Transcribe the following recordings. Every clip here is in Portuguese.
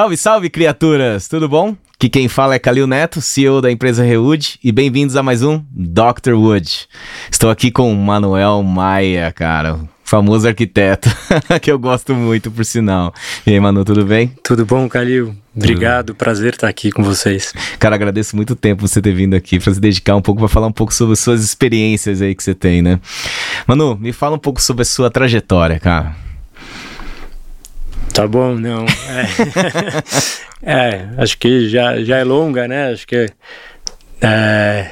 Salve, salve, criaturas! Tudo bom? Que quem fala é Calil Neto, CEO da empresa Rewood, e bem-vindos a mais um Dr. Wood. Estou aqui com o Manuel Maia, cara, famoso arquiteto, que eu gosto muito, por sinal. E aí, Manu, tudo bem? Tudo bom, Calil? Obrigado, prazer estar aqui com vocês. Cara, agradeço muito tempo você ter vindo aqui para se dedicar um pouco para falar um pouco sobre suas experiências aí que você tem, né? Manu, me fala um pouco sobre a sua trajetória, cara. Tá bom, não. É, é acho que já, já é longa, né? Acho que. É,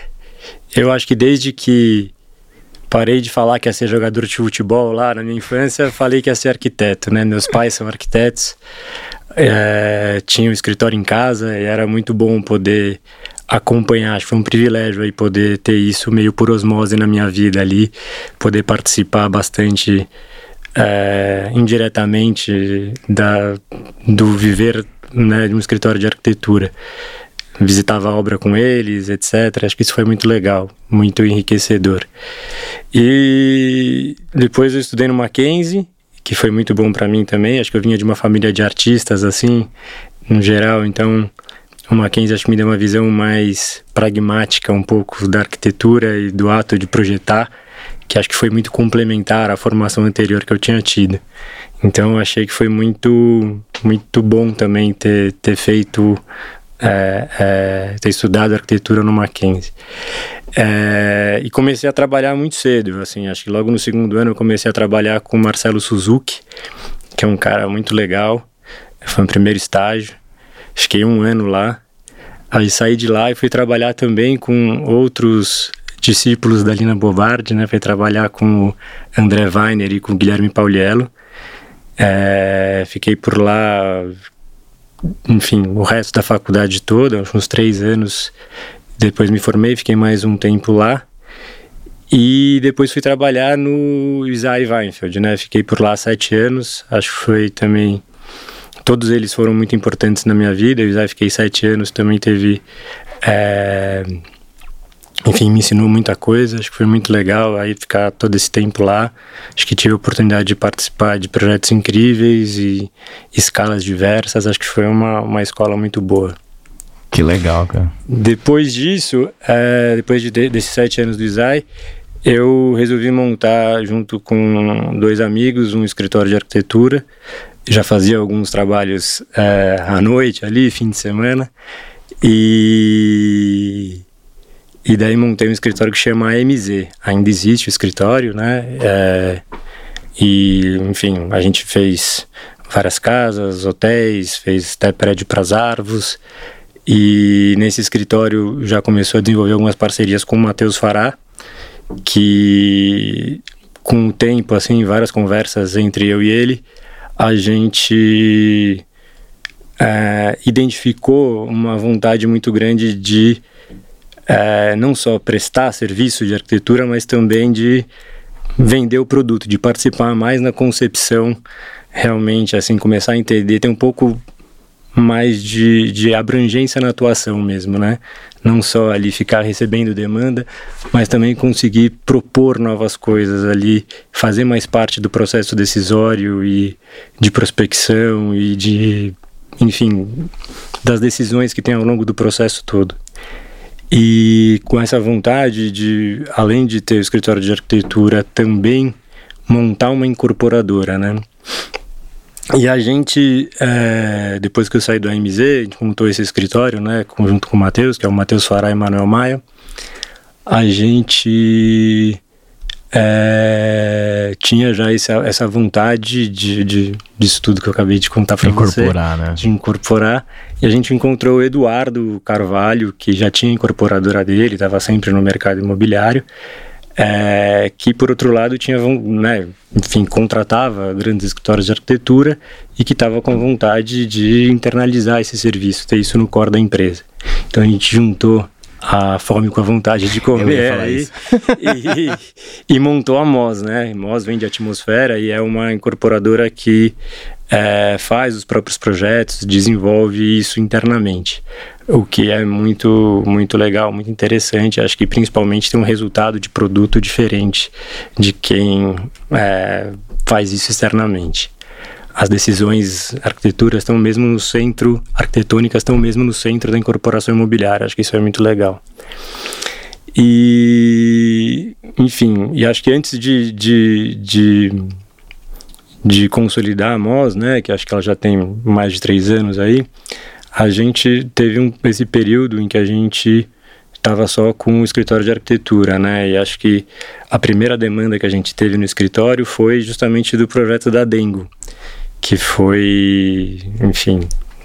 eu acho que desde que parei de falar que ia ser jogador de futebol lá na minha infância, falei que ia ser arquiteto, né? Meus pais são arquitetos, é, tinha um escritório em casa e era muito bom poder acompanhar, acho que foi um privilégio aí poder ter isso meio por osmose na minha vida ali, poder participar bastante é, indiretamente da, do viver né, de um escritório de arquitetura. Visitava a obra com eles, etc. Acho que isso foi muito legal, muito enriquecedor. E depois eu estudei no Mackenzie, que foi muito bom para mim também. Acho que eu vinha de uma família de artistas, assim, no geral, então o Mackenzie acho que me deu uma visão mais pragmática um pouco da arquitetura e do ato de projetar que acho que foi muito complementar à formação anterior que eu tinha tido. Então achei que foi muito, muito bom também ter, ter feito, é, é, ter estudado arquitetura no Mackenzie. É, e comecei a trabalhar muito cedo, assim, acho que logo no segundo ano eu comecei a trabalhar com Marcelo Suzuki, que é um cara muito legal, foi o primeiro estágio, fiquei um ano lá, aí saí de lá e fui trabalhar também com outros discípulos da Lina Bobardi, né? Foi trabalhar com o André Weiner e com o Guilherme Pauliello. É, fiquei por lá, enfim, o resto da faculdade toda, uns três anos. Depois me formei, fiquei mais um tempo lá. E depois fui trabalhar no Isai Weinfeld, né? Fiquei por lá sete anos. Acho que foi também. Todos eles foram muito importantes na minha vida. O Isai fiquei sete anos, também teve. É enfim, me ensinou muita coisa, acho que foi muito legal aí ficar todo esse tempo lá. Acho que tive a oportunidade de participar de projetos incríveis e escalas diversas, acho que foi uma, uma escola muito boa. Que legal, cara. Depois disso, é, depois de, desses sete anos do ISAI, eu resolvi montar, junto com dois amigos, um escritório de arquitetura. Já fazia alguns trabalhos é, à noite ali, fim de semana. E e daí montei um escritório que chama AMZ. Ainda existe o escritório, né? É, e, enfim, a gente fez várias casas, hotéis, fez até prédio para as árvores. E nesse escritório já começou a desenvolver algumas parcerias com o Matheus Fará, que com o tempo, assim, várias conversas entre eu e ele, a gente é, identificou uma vontade muito grande de é, não só prestar serviço de arquitetura, mas também de vender o produto, de participar mais na concepção, realmente, assim, começar a entender, ter um pouco mais de, de abrangência na atuação mesmo, né? Não só ali ficar recebendo demanda, mas também conseguir propor novas coisas ali, fazer mais parte do processo decisório e de prospecção e de, enfim, das decisões que tem ao longo do processo todo. E com essa vontade de, além de ter o escritório de arquitetura, também montar uma incorporadora, né? E a gente, é, depois que eu saí do AMZ, a gente montou esse escritório, né, junto com o Matheus, que é o Matheus Fará e Manuel Maia. A gente é, tinha já essa, essa vontade de, de, disso tudo que eu acabei de contar para você. Incorporar, né? De incorporar. E a gente encontrou o Eduardo Carvalho, que já tinha incorporadora dele, estava sempre no mercado imobiliário, é, que por outro lado tinha, né, enfim, contratava grandes escritórios de arquitetura e que estava com vontade de internalizar esse serviço, ter isso no core da empresa. Então a gente juntou a fome com a vontade de comer aí, e, e, montou a MOS, né? MOS vem de atmosfera e é uma incorporadora que é, faz os próprios projetos, desenvolve isso internamente, o que é muito muito legal, muito interessante. Acho que principalmente tem um resultado de produto diferente de quem é, faz isso externamente. As decisões arquiteturas estão mesmo no centro, arquitetônicas estão mesmo no centro da incorporação imobiliária. Acho que isso é muito legal. E, enfim, e acho que antes de, de, de, de consolidar a MOS, né, que acho que ela já tem mais de três anos aí, a gente teve um, esse período em que a gente estava só com o escritório de arquitetura, né? E acho que a primeira demanda que a gente teve no escritório foi justamente do projeto da Dengo, que foi, enfim,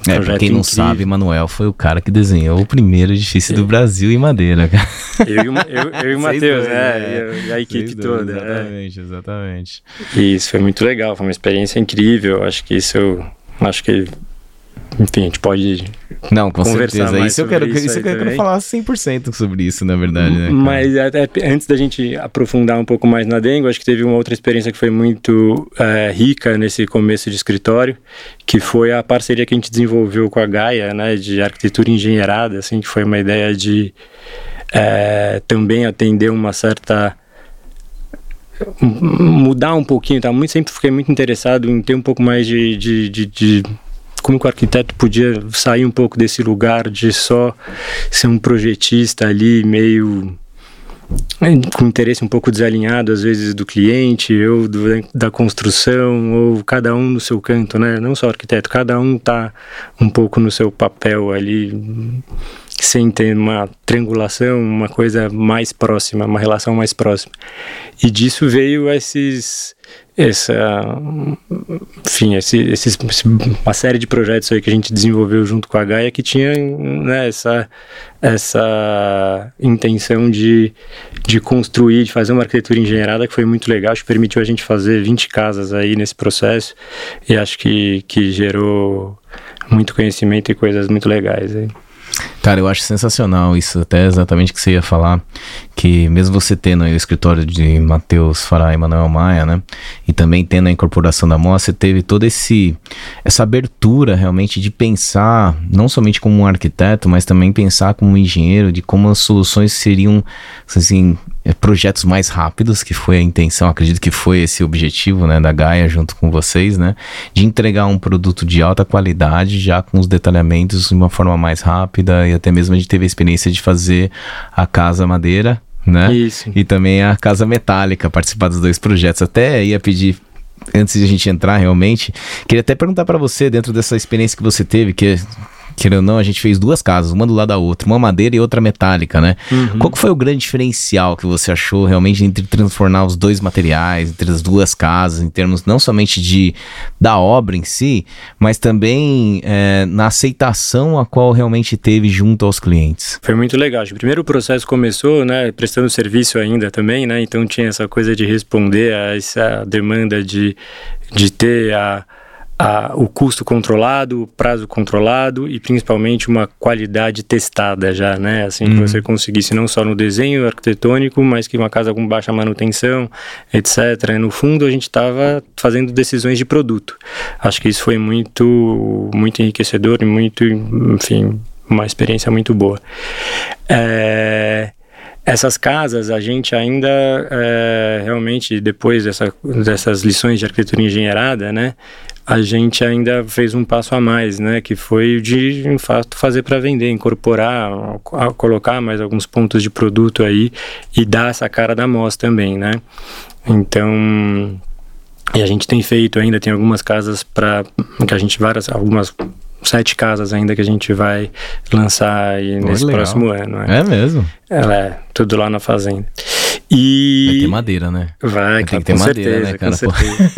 é, pra quem não incrível. sabe, Manuel foi o cara que desenhou o primeiro edifício do Brasil em madeira, cara. Eu, eu, eu e o Matheus, né? E, a equipe toda. Exatamente, é. exatamente. E isso foi muito legal, foi uma experiência incrível. Acho que isso, acho que enfim, a gente pode não, com certeza. Isso eu quero, isso, isso eu quero falar 100% sobre isso, na verdade. Né, Mas até antes da gente aprofundar um pouco mais na Dengo, acho que teve uma outra experiência que foi muito é, rica nesse começo de escritório, que foi a parceria que a gente desenvolveu com a Gaia, né, de arquitetura engenheirada, assim, que foi uma ideia de é, também atender uma certa mudar um pouquinho, tá? Muito, sempre fiquei muito interessado em ter um pouco mais de, de, de, de como que o arquiteto podia sair um pouco desse lugar de só ser um projetista ali meio com interesse um pouco desalinhado às vezes do cliente ou do, da construção ou cada um no seu canto, né? Não só arquiteto, cada um tá um pouco no seu papel ali sem ter uma triangulação, uma coisa mais próxima, uma relação mais próxima. E disso veio esses essa enfim esse, esses, uma série de projetos aí que a gente desenvolveu junto com a Gaia que tinha né, essa essa intenção de, de construir de fazer uma arquitetura engenheirada que foi muito legal acho que permitiu a gente fazer 20 casas aí nesse processo e acho que, que gerou muito conhecimento e coisas muito legais aí. Cara, eu acho sensacional isso, até exatamente o que você ia falar, que mesmo você tendo o escritório de Matheus Fará e Manuel Maia, né, e também tendo a incorporação da MOS, você teve toda esse, essa abertura realmente de pensar, não somente como um arquiteto, mas também pensar como um engenheiro, de como as soluções seriam, assim, projetos mais rápidos, que foi a intenção, acredito que foi esse objetivo, né, da Gaia junto com vocês, né, de entregar um produto de alta qualidade, já com os detalhamentos de uma forma mais rápida e até mesmo a gente teve a experiência de fazer a casa madeira, né, Isso. e também a casa metálica, participar dos dois projetos. Até ia pedir antes de a gente entrar realmente, queria até perguntar para você dentro dessa experiência que você teve, que querendo ou não, a gente fez duas casas, uma do lado da outra, uma madeira e outra metálica, né? Uhum. Qual foi o grande diferencial que você achou realmente entre transformar os dois materiais, entre as duas casas, em termos não somente de da obra em si, mas também é, na aceitação a qual realmente teve junto aos clientes? Foi muito legal. Primeiro o processo começou, né, prestando serviço ainda também, né? Então tinha essa coisa de responder a essa demanda de, de ter a a, o custo controlado, o prazo controlado e principalmente uma qualidade testada já, né? Assim, uhum. que você conseguisse não só no desenho arquitetônico, mas que uma casa com baixa manutenção, etc. no fundo, a gente estava fazendo decisões de produto. Acho que isso foi muito, muito enriquecedor e muito, enfim, uma experiência muito boa. É... Essas casas, a gente ainda é, realmente, depois dessa, dessas lições de arquitetura engenheirada, né, a gente ainda fez um passo a mais, né, que foi de, em fato, fazer para vender, incorporar, colocar mais alguns pontos de produto aí e dar essa cara da MOS também, né. Então, e a gente tem feito ainda, tem algumas casas para que a gente várias algumas sete casas ainda que a gente vai lançar aí nesse legal. próximo ano. É, é mesmo? Ela é tudo lá na fazenda. E... Vai ter madeira, né? Vai, Tem que ter madeira, né, cara? Com certeza.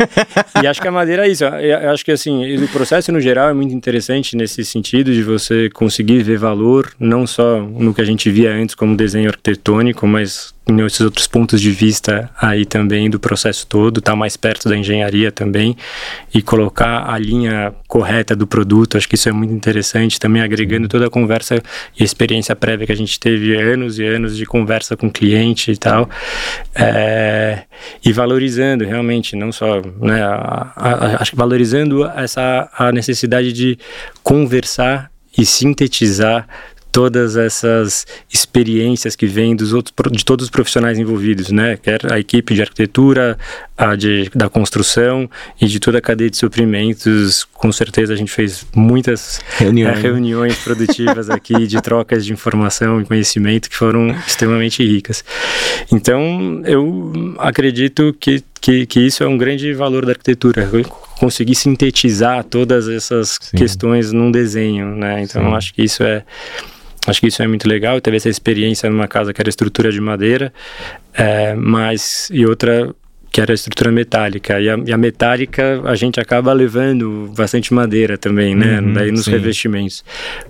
e acho que a madeira é isso. Eu acho que, assim, o processo no geral é muito interessante nesse sentido de você conseguir ver valor, não só no que a gente via antes como desenho arquitetônico, mas esses outros pontos de vista aí também do processo todo, estar tá mais perto da engenharia também e colocar a linha correta do produto, acho que isso é muito interessante, também agregando toda a conversa e experiência prévia que a gente teve anos e anos de conversa com cliente e tal, é, e valorizando realmente, não só, né, a, a, acho que valorizando essa a necessidade de conversar e sintetizar todas essas experiências que vêm dos outros de todos os profissionais envolvidos, né? Quer a equipe de arquitetura, a de, da construção e de toda a cadeia de suprimentos. Com certeza a gente fez muitas reuniões, é, reuniões produtivas aqui de trocas de informação e conhecimento que foram extremamente ricas. Então eu acredito que, que, que isso é um grande valor da arquitetura conseguir sintetizar todas essas Sim. questões num desenho, né? Então acho que isso é acho que isso é muito legal. Eu teve essa experiência numa casa que era estrutura de madeira, é, mas e outra que era estrutura metálica. E a, e a, metálica a gente acaba levando bastante madeira também, né? Uhum, Daí nos sim. revestimentos.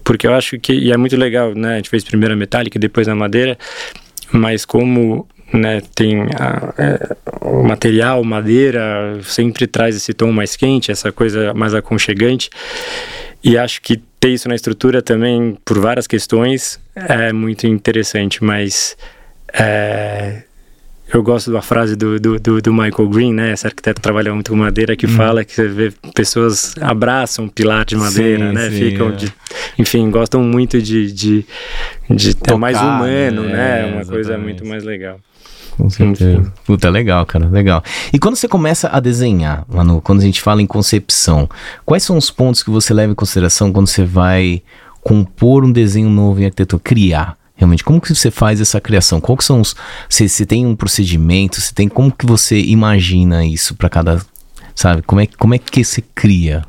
Porque eu acho que, e é muito legal, né? A gente fez primeiro a metálica depois a madeira, mas como né, tem a, é, o material, madeira, sempre traz esse tom mais quente, essa coisa mais aconchegante. E acho que ter isso na estrutura também, por várias questões, é muito interessante, mas é, eu gosto da frase do, do, do, do, Michael Green, né? Esse arquiteto trabalha muito com madeira, que hum. fala que você vê pessoas abraçam um pilar de madeira, sim, né? Sim, Ficam é. de, enfim, gostam muito de, de, de ter mais humano, né? né? Uma coisa muito mais legal. Com certeza. Enfim. Puta, legal, cara, legal. E quando você começa a desenhar, Manu, quando a gente fala em concepção, quais são os pontos que você leva em consideração quando você vai compor um desenho novo em arquitetura, criar? Realmente, como que você faz essa criação? Qual que são os. Se, se tem um procedimento, se tem. Como que você imagina isso para cada. Sabe? Como é, como é que você cria?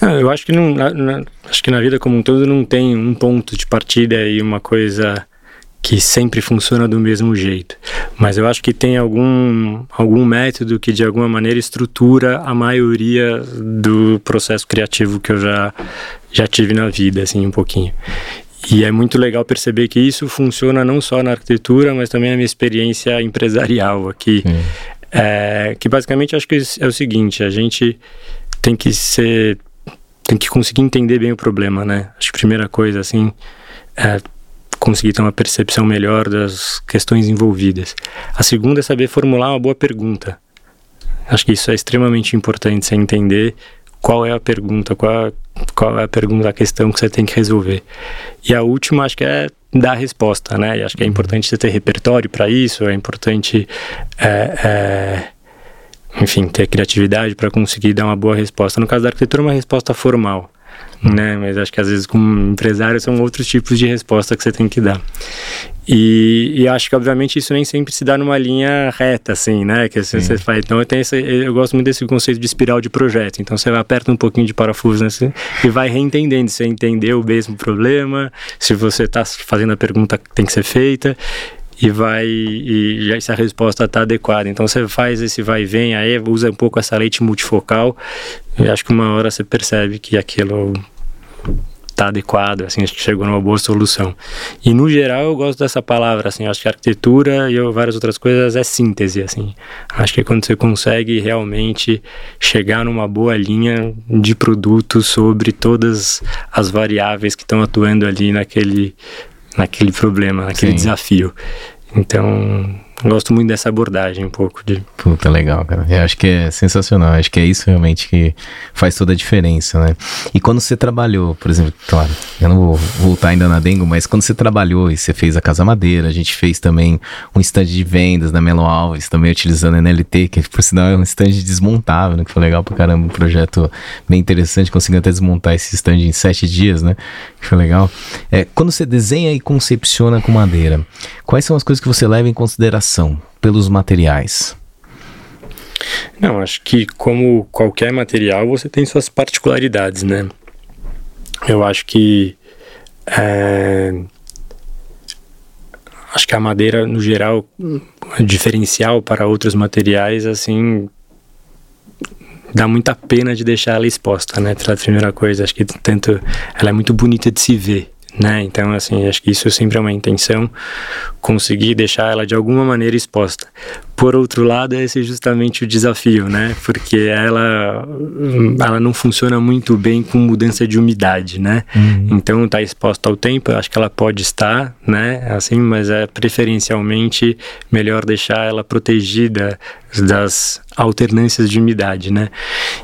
Ah, eu acho que, não, na, na, acho que na vida como um todo não tem um ponto de partida e uma coisa que sempre funciona do mesmo jeito. Mas eu acho que tem algum, algum método que de alguma maneira estrutura a maioria do processo criativo que eu já, já tive na vida, assim, um pouquinho. E é muito legal perceber que isso funciona não só na arquitetura, mas também na minha experiência empresarial aqui. É, que basicamente acho que é o seguinte, a gente tem que ser tem que conseguir entender bem o problema, né? Acho que a primeira coisa, assim, é conseguir ter uma percepção melhor das questões envolvidas. A segunda é saber formular uma boa pergunta. Acho que isso é extremamente importante, você entender qual é a pergunta, qual, é, qual é a pergunta, a questão que você tem que resolver. E a última, acho que é dar a resposta, né? E acho que é importante você ter repertório para isso, é importante, é, é, enfim, ter criatividade para conseguir dar uma boa resposta. No caso da arquitetura, uma resposta formal né? Mas acho que às vezes como empresário são outros tipos de resposta que você tem que dar. E, e acho que obviamente isso nem sempre se dá numa linha reta, assim, né? Que assim, você faz. Então eu tenho esse, eu gosto muito desse conceito de espiral de projeto. Então você aperta um pouquinho de parafuso assim, e vai reentendendo. Você entendeu o mesmo problema, se você está fazendo a pergunta que tem que ser feita e vai e já se a resposta está adequada. Então você faz esse vai e vem aí, usa um pouco essa lente multifocal e acho que uma hora você percebe que aquilo está adequado, assim, acho que chegou numa boa solução. E no geral eu gosto dessa palavra, assim, acho que arquitetura e várias outras coisas é síntese, assim. Acho que é quando você consegue realmente chegar numa boa linha de produto sobre todas as variáveis que estão atuando ali naquele naquele problema, naquele Sim. desafio. Então, gosto muito dessa abordagem um pouco de. Puta, legal, cara. Eu acho que é sensacional. Acho que é isso realmente que faz toda a diferença, né? E quando você trabalhou, por exemplo, claro, eu não vou voltar ainda na Dengo, mas quando você trabalhou e você fez a Casa Madeira, a gente fez também um stand de vendas na Melo Alves, também utilizando a NLT, que por sinal é um stand desmontável, né? Que foi legal pra caramba, um projeto bem interessante, conseguiu até desmontar esse stand em sete dias, né? Que foi legal. É, quando você desenha e concepciona com madeira, quais são as coisas que você leva em consideração? Pelos materiais? Não, acho que como qualquer material você tem suas particularidades, né? Eu acho que é, acho que a madeira no geral é diferencial para outros materiais assim dá muita pena de deixar ela exposta, né? A primeira coisa, acho que tanto ela é muito bonita de se ver né? Então, assim, acho que isso sempre é uma intenção, conseguir deixar ela de alguma maneira exposta. por outro lado, esse é justamente o desafio, né? Porque ela, ela não funciona muito bem com mudança de umidade, né? Uhum. Então, está exposta ao tempo, acho que ela pode estar, né? Assim, mas é preferencialmente melhor deixar ela protegida das alternâncias de umidade, né?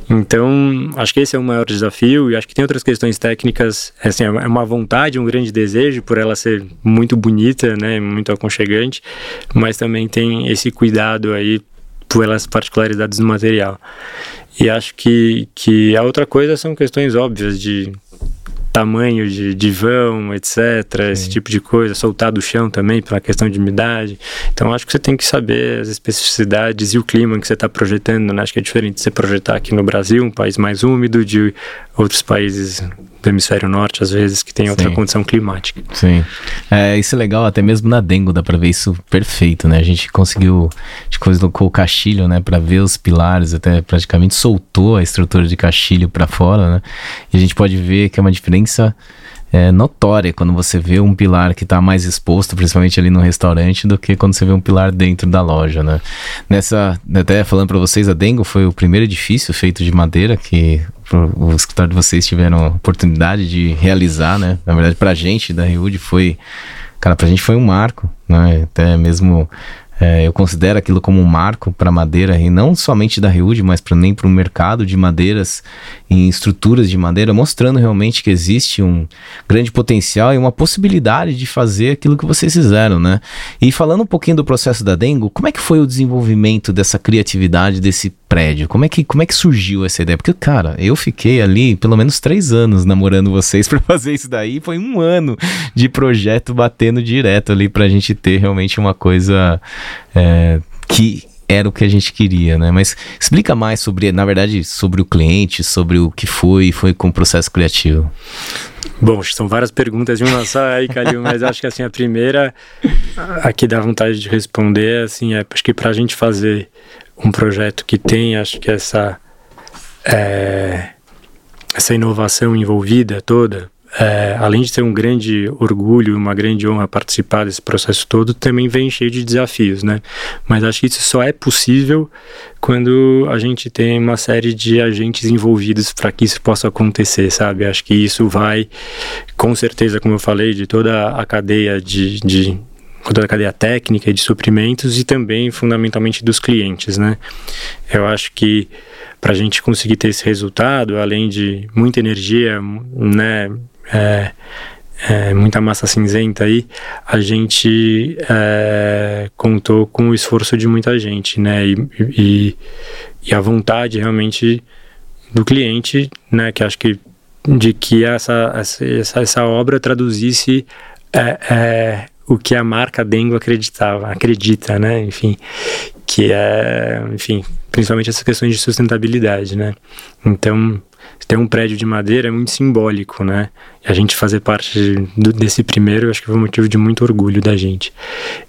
Então, acho que esse é o maior desafio e acho que tem outras questões técnicas, assim, é uma vontade, um grande desejo por ela ser muito bonita, né, muito aconchegante, mas também tem esse cuidado aí pelas particularidades do material. E acho que, que a outra coisa são questões óbvias de tamanho de, vão, etc., Sim. esse tipo de coisa, soltar do chão também pela questão de umidade. Então acho que você tem que saber as especificidades e o clima que você está projetando, né? Acho que é diferente de você projetar aqui no Brasil, um país mais úmido, de outros países do hemisfério norte, às vezes, que tem outra Sim. condição climática. Sim. É, isso é legal, até mesmo na Dengo dá para ver isso perfeito, né? A gente conseguiu, a gente colocou o caixilho, né, para ver os pilares, até praticamente soltou a estrutura de caixilho para fora, né? E a gente pode ver que é uma diferença é, notória quando você vê um pilar que está mais exposto, principalmente ali no restaurante, do que quando você vê um pilar dentro da loja, né? Nessa, até falando para vocês, a Dengo foi o primeiro edifício feito de madeira que o escritório de vocês tiveram a oportunidade de realizar, né? Na verdade, para gente da Reúde foi, cara, para gente foi um marco, né? Até mesmo é, eu considero aquilo como um marco para madeira e não somente da Reúde, mas pra, nem para o mercado de madeiras em estruturas de madeira, mostrando realmente que existe um grande potencial e uma possibilidade de fazer aquilo que vocês fizeram, né? E falando um pouquinho do processo da Dengo, como é que foi o desenvolvimento dessa criatividade desse prédio? Como é que, como é que surgiu essa ideia? Porque, cara, eu fiquei ali pelo menos três anos namorando vocês para fazer isso daí. Foi um ano de projeto batendo direto ali para a gente ter realmente uma coisa é, que era o que a gente queria, né? Mas explica mais sobre, na verdade, sobre o cliente, sobre o que foi, foi com o processo criativo. Bom, são várias perguntas de uma só aí, Calil, mas acho que assim, a primeira, a que dá vontade de responder, assim, é acho que para a gente fazer um projeto que tem, acho que essa, é, essa inovação envolvida toda, é, além de ser um grande orgulho, uma grande honra participar desse processo todo, também vem cheio de desafios, né? Mas acho que isso só é possível quando a gente tem uma série de agentes envolvidos para que isso possa acontecer, sabe? Acho que isso vai, com certeza, como eu falei, de toda a cadeia de, de toda a cadeia técnica e de suprimentos e também fundamentalmente dos clientes, né? Eu acho que para a gente conseguir ter esse resultado, além de muita energia, né, é, é, muita massa cinzenta aí, a gente é, contou com o esforço de muita gente, né? E, e, e, a vontade realmente do cliente, né? Que acho que de que essa, essa, essa obra traduzisse é, é, o que a marca Dengo acreditava, acredita, né? Enfim, que é, enfim, principalmente essas questões de sustentabilidade, né? Então, ter um prédio de madeira é muito simbólico, né? E a gente fazer parte do, desse primeiro, acho que foi um motivo de muito orgulho da gente.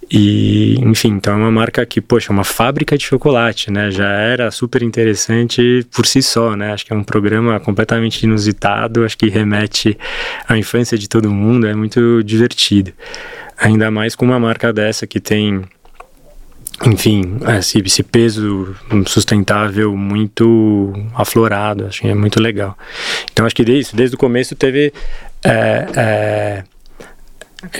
E, enfim, então é uma marca que, poxa, é uma fábrica de chocolate, né? Já era super interessante por si só, né? Acho que é um programa completamente inusitado, acho que remete à infância de todo mundo, é muito divertido. Ainda mais com uma marca dessa que tem enfim, esse, esse, peso sustentável muito aflorado, acho que é muito legal. Então acho que desde, desde o começo teve é, é,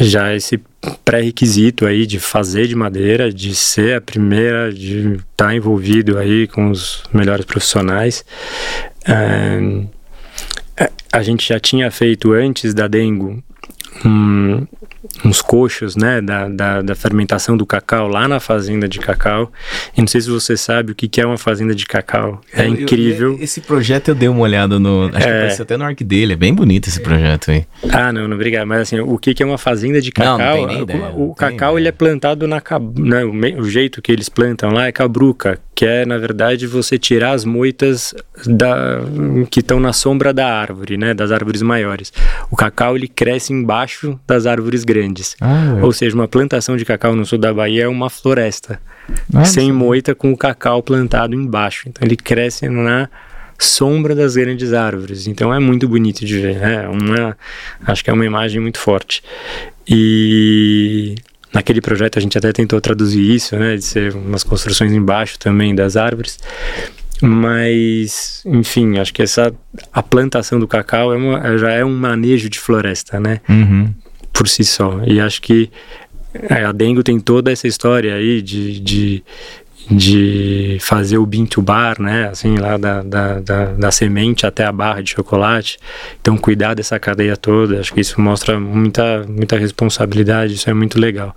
já esse pré-requisito aí de fazer de madeira, de ser a primeira, de estar tá envolvido aí com os melhores profissionais. É, a gente já tinha feito antes da Dengo um, uns coxos, né, da, da, da, fermentação do cacau lá na fazenda de cacau. E não sei se você sabe o que, que é uma fazenda de cacau. É eu, incrível. Eu, esse projeto eu dei uma olhada no. Acho é, que apareceu até no arco dele. É bem bonito esse projeto aí. Ah, não, não, obrigado. Mas assim, o que, que é uma fazenda de cacau? Não, não ideia, o, o cacau ele é plantado na. Né, o, o jeito que eles plantam lá é cabruca, que é, na verdade, você tirar as moitas da, que estão na sombra da árvore, né, das árvores maiores. O cacau ele cresce embaixo das árvores grandes. Ah, é. Ou seja, uma plantação de cacau no sul da Bahia é uma floresta, ah, sem moita com o cacau plantado embaixo. Então ele cresce na sombra das grandes árvores. Então é muito bonito de ver. É uma, acho que é uma imagem muito forte. E naquele projeto a gente até tentou traduzir isso, né, de ser umas construções embaixo também das árvores. Mas, enfim, acho que essa a plantação do cacau é uma, já é um manejo de floresta, né? Uhum. Por si só. E acho que é, a Dengo tem toda essa história aí de, de, de fazer o bean to bar, né? Assim, lá da, da, da, da, semente até a barra de chocolate. Então, cuidar dessa cadeia toda, acho que isso mostra muita, muita responsabilidade, isso é muito legal.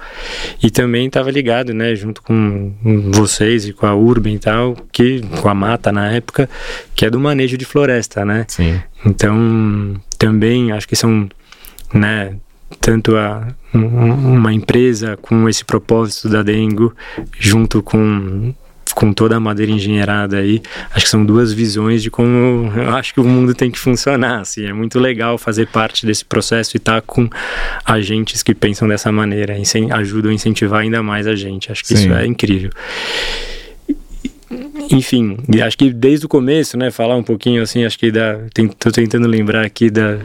E também estava ligado, né, junto com vocês e com a Urban e tal, que, com a Mata na época, que é do manejo de floresta, né? Sim. Então, também acho que são, né, tanto a, um, uma empresa com esse propósito da Dengo, junto com com toda a madeira engenheirada aí, acho que são duas visões de como eu acho que o mundo tem que funcionar, assim, é muito legal fazer parte desse processo e estar tá com agentes que pensam dessa maneira, ajudam a incentivar ainda mais a gente, acho que Sim. isso é incrível. Enfim, acho que desde o começo, né, falar um pouquinho assim, acho que da, tô tentando lembrar aqui da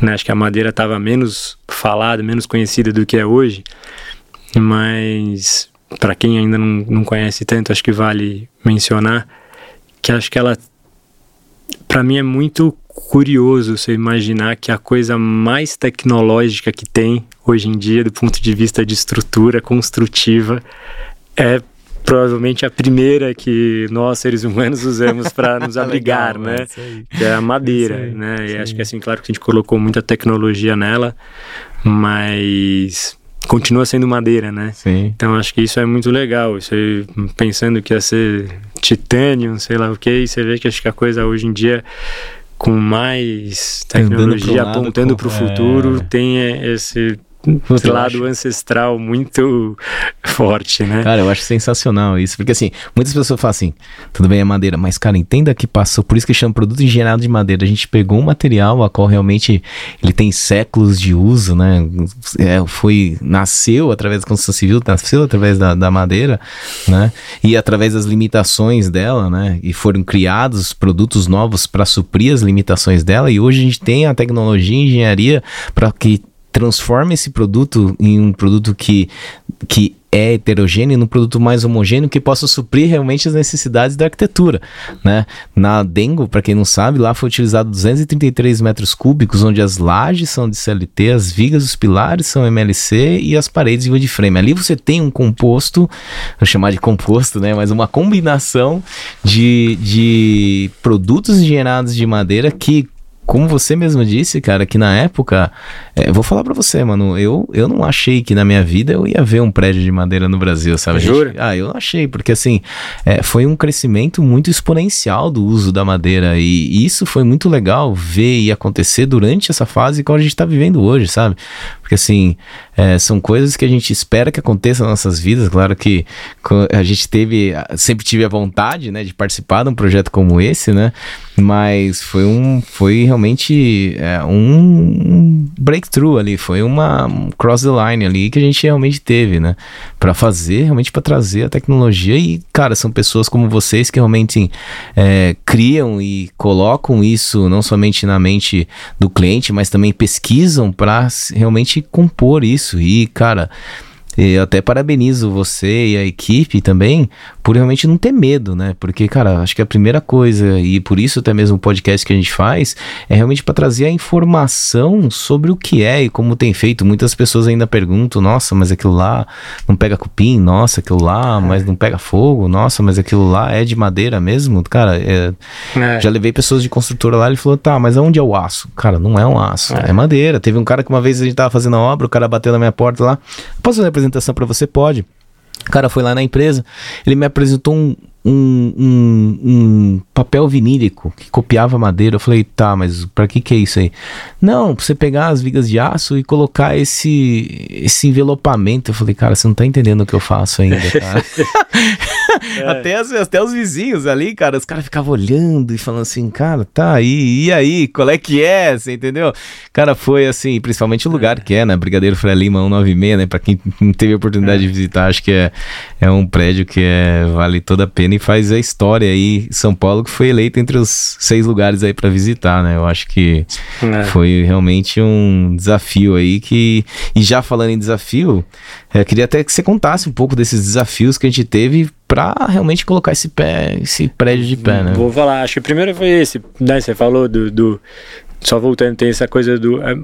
né? Acho que a madeira estava menos falada, menos conhecida do que é hoje, mas para quem ainda não, não conhece tanto, acho que vale mencionar que acho que ela, para mim, é muito curioso você imaginar que a coisa mais tecnológica que tem hoje em dia, do ponto de vista de estrutura construtiva, é provavelmente a primeira que nós seres humanos usamos para nos abrigar, Legal, né? Que é a madeira, aí, né? E acho que assim, claro que a gente colocou muita tecnologia nela, mas continua sendo madeira, né? Sim. Então acho que isso é muito legal. Você pensando que ia ser titânio, sei lá o que, você vê que acho que a coisa hoje em dia com mais tecnologia apontando para o futuro é... tem esse esse lado ancestral muito forte, né? Cara, eu acho sensacional isso, porque assim, muitas pessoas falam assim, tudo bem, é madeira, mas cara, entenda que passou, por isso que chama produto engenheirado de madeira, a gente pegou um material a qual realmente ele tem séculos de uso, né? É, foi, nasceu através da construção civil, nasceu através da, da madeira, né? E através das limitações dela, né? E foram criados produtos novos para suprir as limitações dela, e hoje a gente tem a tecnologia e engenharia para que transforma esse produto em um produto que, que é heterogêneo num produto mais homogêneo que possa suprir realmente as necessidades da arquitetura, né? Na Dengo, para quem não sabe, lá foi utilizado 233 metros cúbicos, onde as lajes são de CLT, as vigas, os pilares são MLC e as paredes de frame. Ali você tem um composto, vou chamar de composto, né? Mas uma combinação de, de produtos gerados de madeira que como você mesmo disse, cara, que na época, é, vou falar para você, mano, eu, eu não achei que na minha vida eu ia ver um prédio de madeira no Brasil, sabe? Jura? Ah, eu não achei, porque assim, é, foi um crescimento muito exponencial do uso da madeira e isso foi muito legal ver e acontecer durante essa fase que a gente tá vivendo hoje, sabe? Porque assim, é, são coisas que a gente espera que aconteçam nas nossas vidas. Claro que a gente teve, sempre tive a vontade, né, de participar de um projeto como esse, né? Mas foi um, foi realmente é, um breakthrough ali, foi uma um cross the line ali que a gente realmente teve, né? Para fazer, realmente para trazer a tecnologia e, cara, são pessoas como vocês que realmente é, criam e colocam isso não somente na mente do cliente, mas também pesquisam para realmente compor isso e, cara, eu até parabenizo você e a equipe também por realmente não ter medo, né? Porque, cara, acho que a primeira coisa, e por isso até mesmo o podcast que a gente faz, é realmente para trazer a informação sobre o que é e como tem feito. Muitas pessoas ainda perguntam, nossa, mas aquilo lá não pega cupim, nossa, aquilo lá, é. mas não pega fogo, nossa, mas aquilo lá é de madeira mesmo? Cara, é, é. já levei pessoas de construtora lá e ele falou, tá, mas aonde é o aço? Cara, não é um aço, é. é madeira. Teve um cara que uma vez a gente tava fazendo a obra, o cara bateu na minha porta lá, posso fazer apresentação para você? Pode. O cara foi lá na empresa, ele me apresentou um, um, um, um, papel vinílico que copiava madeira. Eu falei, tá, mas para que que é isso aí? Não, pra você pegar as vigas de aço e colocar esse, esse envelopamento. Eu falei, cara, você não tá entendendo o que eu faço ainda, é. até, as, até os vizinhos ali, cara, os caras ficavam olhando e falando assim, cara, tá aí, e aí, qual é que é? Você entendeu? Cara, foi assim, principalmente o lugar é. que é, né? Brigadeiro Freire Lima 196, né? Pra quem não teve a oportunidade é. de visitar, acho que é, é um prédio que é, vale toda a pena Serena e faz a história aí. São Paulo que foi eleito entre os seis lugares aí para visitar, né? Eu acho que é. foi realmente um desafio aí que. E já falando em desafio, eu queria até que você contasse um pouco desses desafios que a gente teve para realmente colocar esse pé, esse prédio de pé, né? Vou falar, acho que o primeiro foi esse, né? Você falou do, do só voltando, tem essa coisa do. É,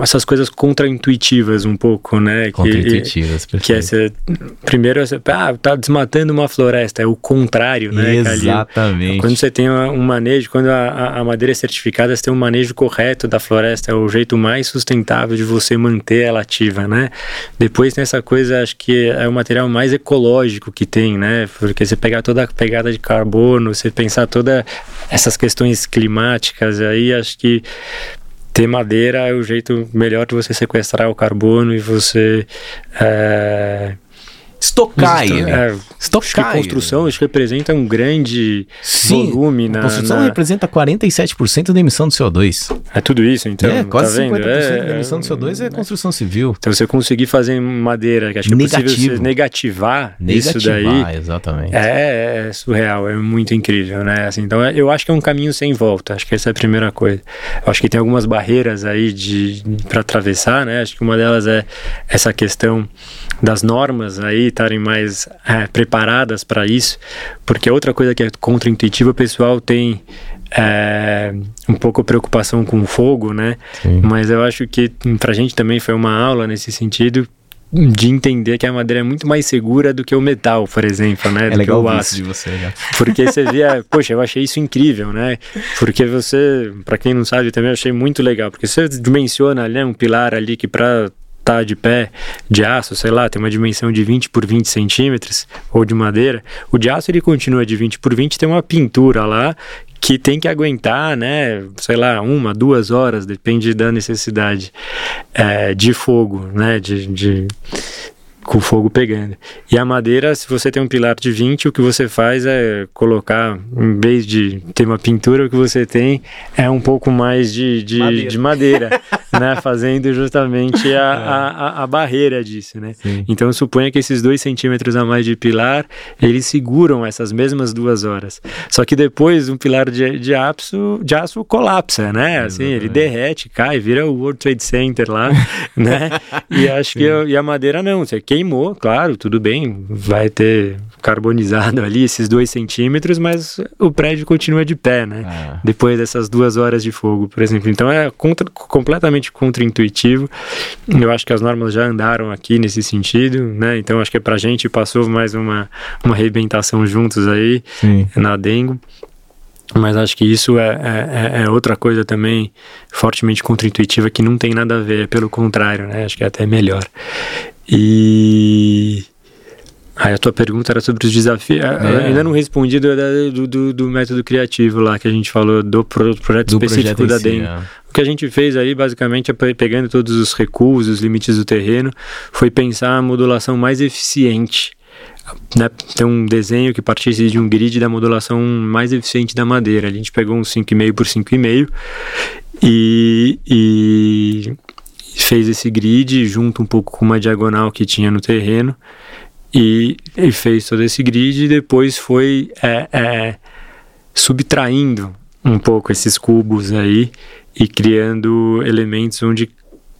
essas coisas contraintuitivas um pouco, né? Contraintuitivas, perfeito. Que é essa, primeiro, você, ah, tá desmatando uma floresta, é o contrário, né? Exatamente. Quando você tem um manejo, quando a, a madeira é certificada, você tem um manejo correto da floresta, é o jeito mais sustentável de você manter ela ativa, né? Depois tem essa coisa, acho que é o material mais ecológico que tem, né? Porque você pegar toda a pegada de carbono, você pensar todas essas questões climáticas, aí acho que ter madeira é o jeito melhor de você sequestrar o carbono e você é, Estocar ele. É, Estocar acho que construção acho que representa um grande Sim, volume na. construção na... representa 47% da emissão de CO2. É tudo isso, então. É, quase tá 50% é, da emissão de CO2 é, construção civil. Então você conseguir fazer madeira, que acho que Negativo. é possível negativar, negativar isso daí. exatamente. É, é, surreal, é muito incrível, né? Assim, então eu acho que é um caminho sem volta. Acho que essa é a primeira coisa. Eu acho que tem algumas barreiras aí de para atravessar, né? Acho que uma delas é essa questão das normas aí estarem mais é, preparadas para isso, porque outra coisa que é contraintuitiva, o pessoal tem é, um pouco preocupação com o fogo, né? Sim. Mas eu acho que para a gente também foi uma aula nesse sentido de entender que a madeira é muito mais segura do que o metal, por exemplo, né? É do legal que o aço. de você, né? Porque você via, poxa, eu achei isso incrível, né? Porque você, para quem não sabe, também achei muito legal, porque você dimensiona, né, um pilar ali que para tá de pé de aço, sei lá, tem uma dimensão de 20 por 20 centímetros, ou de madeira, o de aço ele continua de 20 por 20, tem uma pintura lá que tem que aguentar, né, sei lá, uma, duas horas, depende da necessidade é, de fogo, né, de, de com o fogo pegando. E a madeira, se você tem um pilar de 20, o que você faz é colocar, em vez de ter uma pintura, o que você tem é um pouco mais de, de madeira, de madeira né? Fazendo justamente a, é. a, a, a, barreira disso, né? Sim. Então suponha que esses dois centímetros a mais de pilar, eles seguram essas mesmas duas horas. Só que depois um pilar de, de, aço, de aço colapsa, né? Assim, ele derrete, cai, vira o World Trade Center lá, né? E acho que e a madeira não, você queimou, claro, tudo bem, vai ter carbonizado ali esses dois centímetros, mas o prédio continua de pé, né? Ah. Depois dessas duas horas de fogo, por exemplo. Então é contra, completamente contraintuitivo. Eu acho que as normas já andaram aqui nesse sentido, né? Então acho que pra gente passou mais uma, uma arrebentação juntos aí Sim. na Dengo. Mas acho que isso é, é, é, é outra coisa também fortemente contraintuitiva que não tem nada a ver, pelo contrário, né? Acho que é até melhor. E. Aí a tua pergunta era sobre os desafios. É. ainda não respondi do, do, do, do, método criativo lá que a gente falou do, pro, projeto do específico projeto da DEM. Si, é. O que a gente fez aí, basicamente, é pegando todos os recursos, os limites do terreno, foi pensar a modulação mais eficiente né, tem um desenho que partisse de um grid da modulação mais eficiente da madeira. A gente pegou um 5,5 por 5,5 e, e fez esse grid junto um pouco com uma diagonal que tinha no terreno e, e fez todo esse grid e depois foi é, é, subtraindo um pouco esses cubos aí e criando elementos onde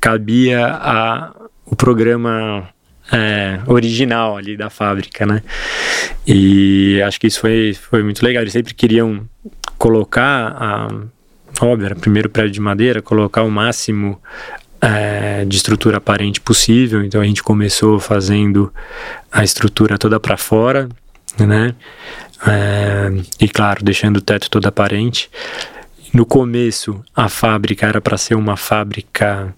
cabia a, o programa é, original ali da fábrica, né? E acho que isso foi, foi muito legal. Eles sempre queriam colocar, a, óbvio, era primeiro prédio de madeira, colocar o máximo é, de estrutura aparente possível. Então a gente começou fazendo a estrutura toda para fora, né? É, e claro, deixando o teto todo aparente. No começo, a fábrica era para ser uma fábrica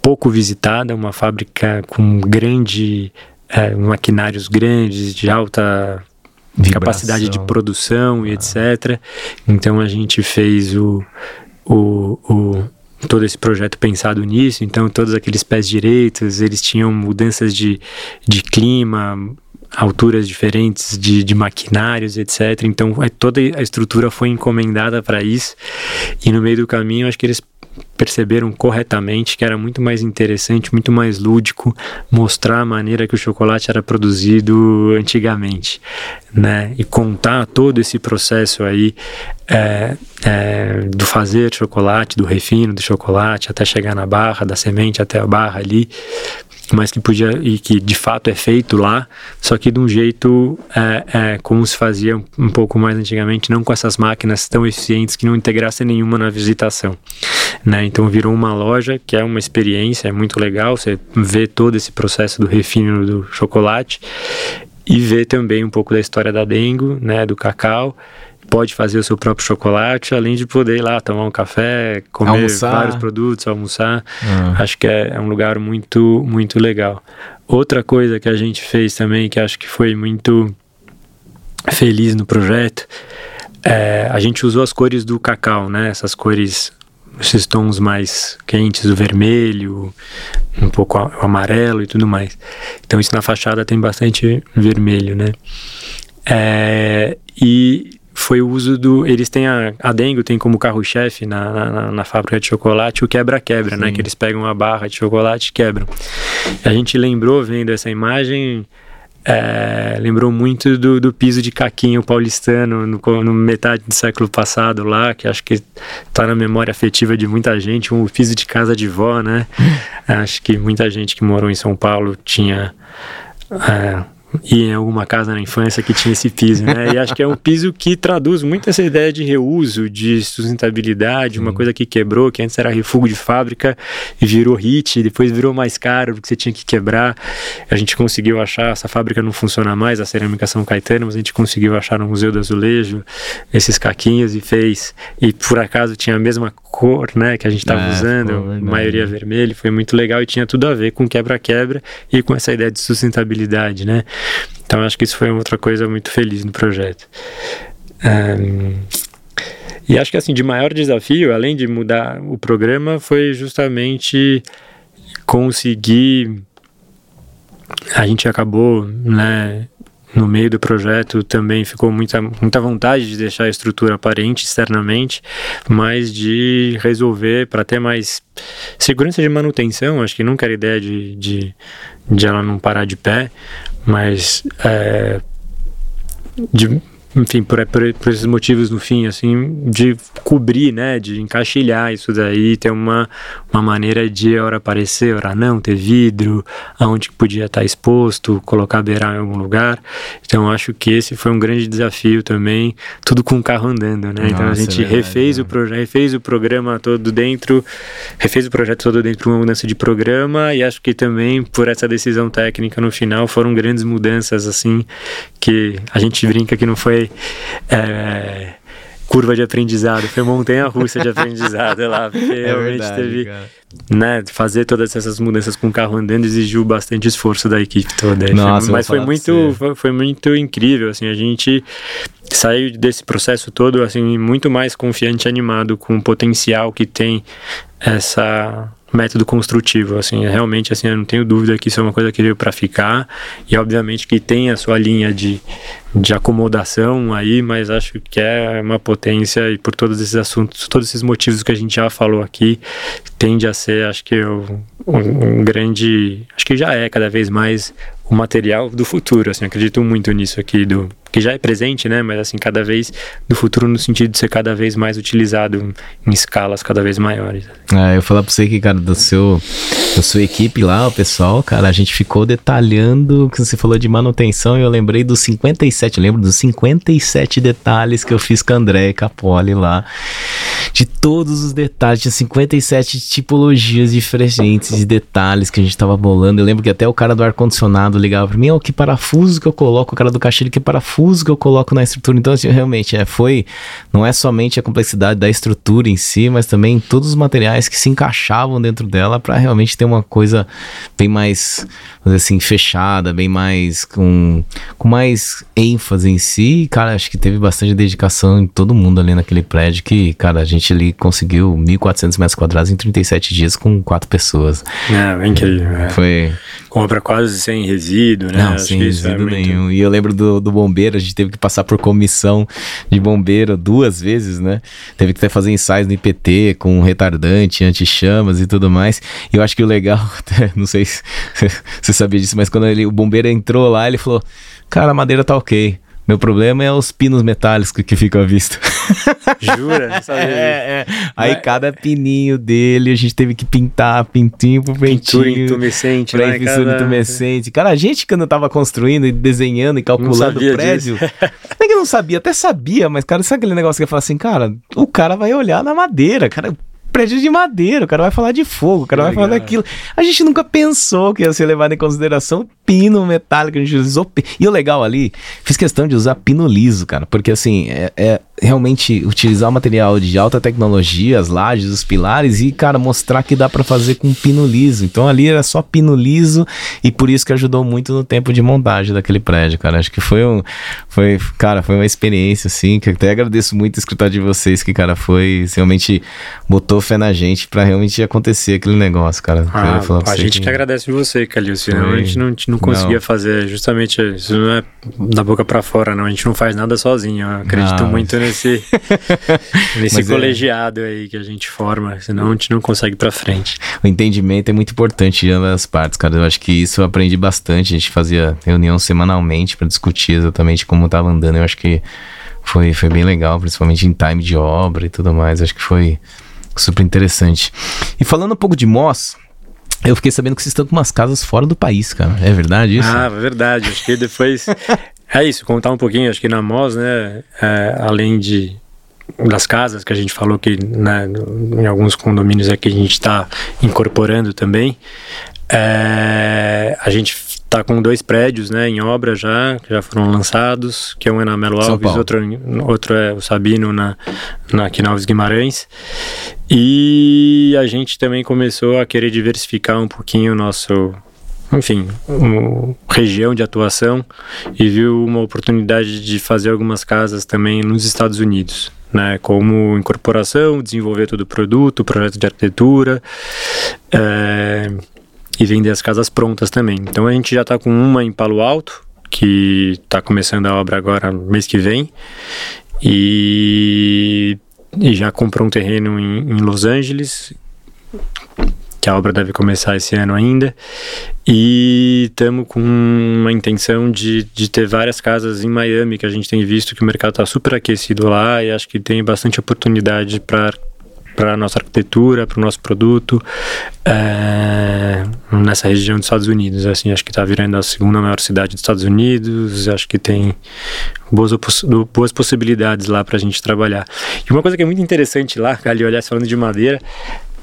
pouco visitada, uma fábrica com grande é, maquinários grandes, de alta Vibração. capacidade de produção e ah. etc. Então a gente fez o, o, o, todo esse projeto pensado nisso. Então todos aqueles pés direitos, eles tinham mudanças de, de clima, alturas diferentes de, de maquinários, etc. Então toda a estrutura foi encomendada para isso. E no meio do caminho, acho que eles perceberam corretamente que era muito mais interessante, muito mais lúdico mostrar a maneira que o chocolate era produzido antigamente, né? E contar todo esse processo aí é, é, do fazer chocolate, do refino do chocolate até chegar na barra, da semente até a barra ali, mas que podia e que de fato é feito lá, só que de um jeito é, é, como se fazia um, pouco mais antigamente, não com essas máquinas tão eficientes que não integrassem nenhuma na visitação. Né? Então virou uma loja que é uma experiência, é muito legal, você vê todo esse processo do refino do chocolate e vê também um pouco da história da Dengo, né, do cacau pode fazer o seu próprio chocolate, além de poder ir lá tomar um café, comer almoçar. vários produtos, almoçar. Ah. Acho que é, é, um lugar muito, muito legal. Outra coisa que a gente fez também, que acho que foi muito feliz no projeto, é, a gente usou as cores do cacau, né? Essas cores, esses tons mais quentes, o vermelho, um pouco o amarelo e tudo mais. Então isso na fachada tem bastante vermelho, né? É, e foi o uso do. Eles têm a, a Dengo tem como carro-chefe na, na, na, fábrica de chocolate o quebra-quebra, né? Que eles pegam uma barra de chocolate e quebram. A gente lembrou vendo essa imagem. É, lembrou muito do, do, piso de caquinho paulistano no, no, metade do século passado lá, que acho que está na memória afetiva de muita gente, um piso de casa de vó, né? acho que muita gente que morou em São Paulo tinha é, e em alguma casa na infância que tinha esse piso, né? E acho que é um piso que traduz muito essa ideia de reuso, de sustentabilidade, uma coisa que quebrou, que antes era refúgio de fábrica e virou hit, depois virou mais caro porque você tinha que quebrar. A gente conseguiu achar, essa fábrica não funciona mais, a cerâmica São Caetano, mas a gente conseguiu achar no Museu do Azulejo esses caquinhos e fez, e por acaso tinha a mesma cor, né, que a gente estava é, usando, maioria vermelho, foi muito legal e tinha tudo a ver com quebra-quebra e com essa ideia de sustentabilidade, né? Então acho que isso foi outra coisa muito feliz no projeto. Um, e acho que assim, de maior desafio, além de mudar o programa, foi justamente conseguir. A gente acabou, né, no meio do projeto também ficou muita, muita vontade de deixar a estrutura aparente externamente, mas de resolver para ter mais segurança de manutenção. Acho que nunca era ideia de, de, de ela não parar de pé, mas é, de enfim, por, por, por, esses motivos no fim, assim, de cobrir, né, de encaixilhar isso daí, ter uma, uma maneira de hora aparecer, hora não, ter vidro, aonde podia estar exposto, colocar beira em algum lugar. Então, acho que esse foi um grande desafio também, tudo com o carro andando, né? Nossa, então, a gente é verdade, refez, é. o refez o programa todo dentro, refez o projeto todo dentro de uma mudança de programa e acho que também por essa decisão técnica no final foram grandes mudanças, assim, que a gente brinca que não foi é, curva de aprendizado, foi montanha russa de aprendizado lá, porque é realmente verdade, teve, cara. né, fazer todas essas mudanças com o carro andando exigiu bastante esforço da equipe toda. Nossa, mas foi muito, foi, foi, muito incrível, assim, a gente saiu desse processo todo, assim, muito mais confiante e animado com o potencial que tem essa método construtivo, assim, realmente, assim, eu não tenho dúvida que isso é uma coisa que veio para ficar e obviamente que tem a sua linha de, de acomodação aí, mas acho que é uma potência e por todos esses assuntos, todos esses motivos que a gente já falou aqui, tende a ser, acho que um, um grande, acho que já é cada vez mais o material do futuro, assim, acredito muito nisso aqui do que já é presente, né, mas assim cada vez do futuro no sentido de ser cada vez mais utilizado em escalas cada vez maiores. É, eu falar para você que cara do seu da sua equipe lá, o pessoal, cara, a gente ficou detalhando que você falou de manutenção e eu lembrei dos 57, eu lembro dos 57 detalhes que eu fiz com André Capoli lá. De todos os detalhes, tinha 57 tipologias diferentes de detalhes que a gente tava bolando. Eu lembro que até o cara do ar-condicionado ligava pra mim, oh, que parafuso que eu coloco, o cara do caixilho, que parafuso que eu coloco na estrutura. Então, assim, realmente, é, foi, não é somente a complexidade da estrutura em si, mas também todos os materiais que se encaixavam dentro dela para realmente ter uma coisa bem mais, assim, fechada, bem mais com, com mais ênfase em si. Cara, acho que teve bastante dedicação em todo mundo ali naquele prédio que, cara, a gente gente ali conseguiu 1.400 metros quadrados em 37 dias com quatro pessoas. É, é incrível. É. Foi. Compra quase sem resíduo, né? Não, Acho sem é resíduo é nenhum. Muito... E eu lembro do, do bombeiro, a gente teve que passar por comissão de bombeiro duas vezes, né? Teve que até fazer ensaios no IPT com retardante, anti-chamas e tudo mais. E eu acho que o legal, não sei se você sabia disso, mas quando ele, o bombeiro entrou lá, ele falou: Cara, a madeira tá ok. Meu problema é os pinos metálicos que ficam à vista. Jura? Não sabia. É, é. Aí Mas... cada pininho dele a gente teve que pintar pintinho por pintinho. Pintura intumescente, pra né? Pintura cada... intumescente. Cara, a gente quando tava construindo e desenhando e calculando o prédio, é que não sabia, até sabia, mas cara, sabe aquele negócio que ia falar assim, cara, o cara vai olhar na madeira, cara, prédio de madeira, o cara vai falar de fogo, o cara vai falar daquilo. A gente nunca pensou que ia ser levado em consideração pino metálico, a gente usou. E o legal ali, fiz questão de usar pino liso, cara, porque assim, é, é realmente utilizar o material de alta tecnologia, as lajes, os pilares e, cara, mostrar que dá para fazer com pino liso. Então ali era só pino liso e por isso que ajudou muito no tempo de montagem daquele prédio, cara. Acho que foi um, foi, cara, foi uma experiência assim, que até agradeço muito escutar de vocês que, cara, foi, realmente botou fé na gente para realmente acontecer aquele negócio, cara. Ah, a gente que... que agradece você, Calil, senão foi... a gente não, não conseguia não. fazer justamente isso não é da boca para fora, não. A gente não faz nada sozinho. Eu acredito não, muito nesse, nesse é. colegiado é... aí que a gente forma, senão a gente não consegue para frente. O entendimento é muito importante de ambas as partes, cara. Eu acho que isso eu aprendi bastante. A gente fazia reunião semanalmente para discutir exatamente como estava andando. Eu acho que foi, foi bem legal, principalmente em time de obra e tudo mais. Eu acho que foi super interessante. E falando um pouco de Moss, eu fiquei sabendo que vocês estão com umas casas fora do país, cara. É verdade isso? Ah, é verdade. Acho que depois. é isso, contar um pouquinho. Acho que na Moz, né, é, além de das casas que a gente falou que né, em alguns condomínios aqui a gente está incorporando também, é, a gente está com dois prédios né, em obra já, que já foram lançados, que é um é na Melo Alves, outro, outro é o Sabino na, na, aqui na Alves Guimarães. E a gente também começou a querer diversificar um pouquinho o nosso, enfim, um, região de atuação e viu uma oportunidade de fazer algumas casas também nos Estados Unidos. Né, como incorporação, desenvolver todo o produto, projeto de arquitetura, é, e vender as casas prontas também. Então a gente já está com uma em Palo Alto, que está começando a obra agora mês que vem, e, e já comprou um terreno em, em Los Angeles, que a obra deve começar esse ano ainda. E estamos com uma intenção de, de ter várias casas em Miami, que a gente tem visto que o mercado está super aquecido lá e acho que tem bastante oportunidade para para a nossa arquitetura, para o nosso produto é, nessa região dos Estados Unidos. Assim, acho que está virando a segunda maior cidade dos Estados Unidos. Acho que tem boas, boas possibilidades lá para a gente trabalhar. E uma coisa que é muito interessante lá, ali olhar falando de madeira,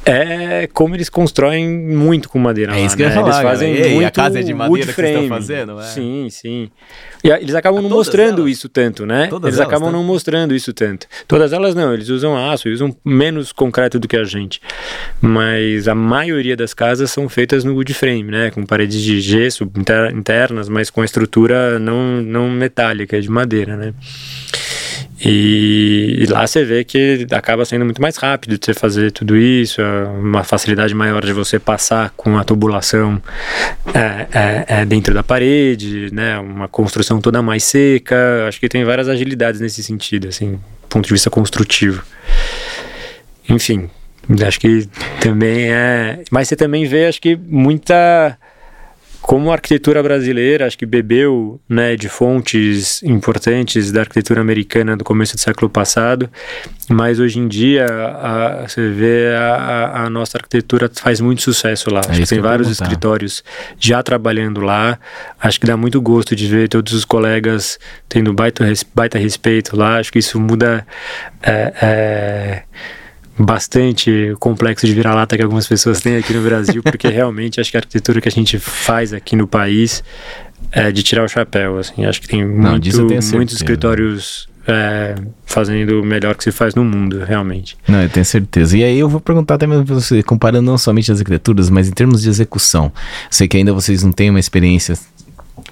é como eles constroem muito com madeira. É lá, isso que né? eu ia falar, Eles fazem cara. muito a casa é de madeira que estão fazendo, é? Sim, sim. E eles acabam não mostrando elas? isso tanto, né? Todas eles acabam não mostrando isso tanto. Todas elas não, eles usam aço, usam menos concreto do que a gente. Mas a maioria das casas são feitas no wood frame, né? Com paredes de gesso internas, mas com a estrutura não, não metálica, de madeira, né? E, e, lá você vê que acaba sendo muito mais rápido de você fazer tudo isso, é uma facilidade maior de você passar com a tubulação é, é, é, dentro da parede, né? Uma construção toda mais seca. Acho que tem várias agilidades nesse sentido, assim, do ponto de vista construtivo. Enfim, acho que também é. Mas você também vê, acho que muita como a arquitetura brasileira, acho que bebeu né, de fontes importantes da arquitetura americana do começo do século passado, mas hoje em dia a, você vê a, a, nossa arquitetura faz muito sucesso lá. É acho que tem vários perguntar. escritórios já trabalhando lá. Acho que dá muito gosto de ver todos os colegas tendo baita, baita respeito lá. Acho que isso muda. É, é, bastante complexo de vira-lata que algumas pessoas têm aqui no Brasil, porque realmente acho que a arquitetura que a gente faz aqui no país é de tirar o chapéu, assim, acho que tem Não, muito, muitos escritórios é, fazendo o melhor que se faz no mundo, realmente. Não, eu tenho certeza. E aí eu vou perguntar também para você, comparando não somente as arquiteturas, mas em termos de execução. Sei que ainda vocês não têm uma experiência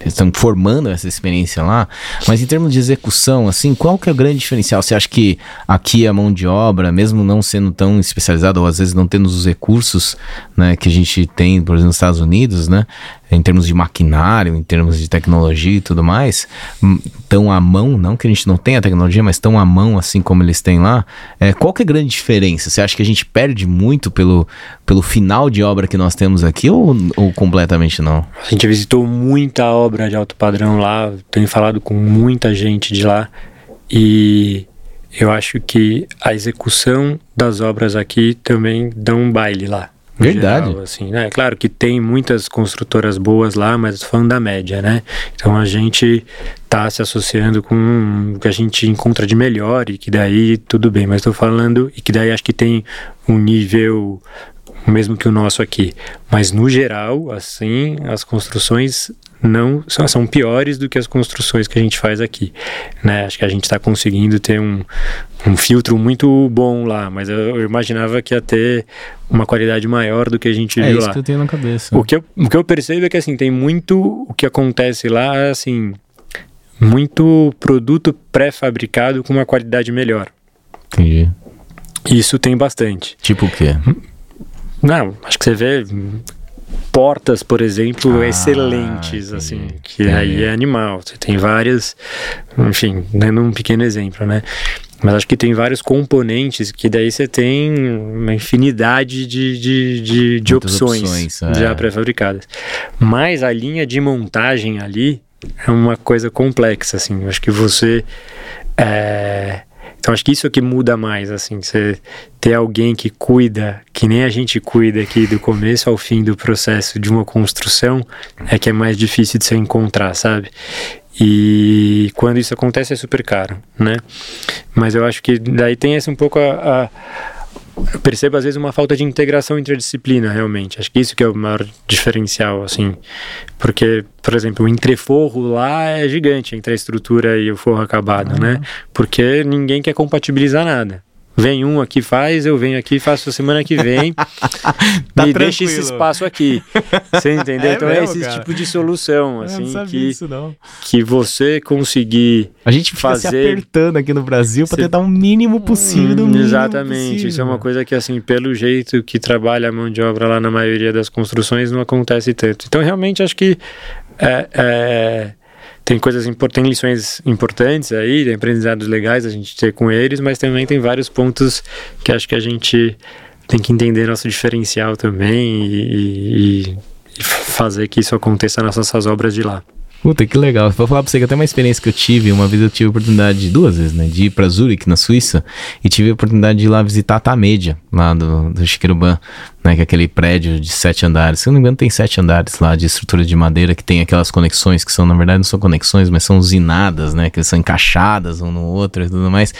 estão formando essa experiência lá, mas em termos de execução, assim, qual que é o grande diferencial? Você acha que aqui a mão de obra, mesmo não sendo tão especializada ou às vezes não tendo os recursos, né, que a gente tem, por exemplo, nos Estados Unidos, né, em termos de maquinário, em termos de tecnologia e tudo mais, hum, tão à mão, não que a gente não tenha tecnologia, mas tão à mão assim como eles têm lá, é, qual que é a grande diferença? Você acha que a gente perde muito pelo, pelo final de obra que nós temos aqui ou, ou completamente não? A gente visitou muita obra de alto padrão lá, tenho falado com muita gente de lá e eu acho que a execução das obras aqui também dá um baile lá. Verdade. Geral, assim, né? Claro que tem muitas construtoras boas lá, mas falando da média, né? Então a gente tá se associando com o que a gente encontra de melhor e que daí tudo bem, mas estou falando e que daí acho que tem um nível mesmo que o nosso aqui. Mas no geral, assim, as construções não são, são piores do que as construções que a gente faz aqui. Né? Acho que a gente está conseguindo ter um, um filtro muito bom lá, mas eu, eu, imaginava que ia ter uma qualidade maior do que a gente é viu isso lá. que eu tenho na cabeça. O que eu, o que eu percebo é que assim, tem muito o que acontece lá, assim, muito produto pré-fabricado com uma qualidade melhor. Entendi. Isso tem bastante. Tipo o quê? Não, acho que você vê portas, por exemplo, Ah, excelentes, entendi. assim, que Entendi. aí é animal. Você tem várias, enfim, dando um pequeno exemplo, né? Mas acho que tem vários componentes que daí você tem uma infinidade de, de, de, de opções, opções, é. já pré-fabricadas. Mas a linha de montagem ali é uma coisa complexa, assim. Acho que você. é, Então acho que isso é que muda mais, assim, você ter alguém que cuida, que nem a gente cuida aqui do começo ao fim do processo de uma construção, é que é mais difícil de se encontrar, sabe? E quando isso acontece é super caro, né? Mas eu acho que daí tem esse um pouco a, a eu percebo às vezes uma falta de integração interdisciplina, realmente. Acho que isso que é o maior diferencial, assim. Porque, por exemplo, o entreforro lá é gigante entre a estrutura e o forro acabado, né? Porque ninguém quer compatibilizar nada. Vem um aqui faz, eu venho aqui faço semana que vem. Tá me deixa esse espaço aqui. Você entendeu? É então é mesmo, esse cara? tipo de solução, assim, sabia que, isso, não. que você conseguir A gente fica se fazer- apertando aqui no Brasil Cê- tentar o mínimo possível do Hum, mínimo Exatamente. Isso é possível. uma coisa que, assim, pelo jeito que trabalha a mão de obra lá na maioria das construções, não acontece tanto. Então, realmente, acho que é, é, tem coisas tem lições importantes aí, tem aprendizados legais a gente ter com eles, mas também tem vários pontos que acho que a gente tem que entender nosso diferencial também e, e- e fazer que isso aconteça nas nossas obras de lá. Puta, que legal. Vou falar pra você que até uma experiência que eu tive, uma vez eu tive a oportunidade, duas vezes, né, de ir pra Zurich, na Suíça, e tive a oportunidade de ir lá visitar a Tamedia, lá do, do né, que é aquele prédio de sete andares. Se eu não me engano, tem sete andares lá de estrutura de madeira que tem aquelas conexões que são, na verdade, não são conexões, mas são usinadas, né, que são encaixadas um no outro e tudo mais.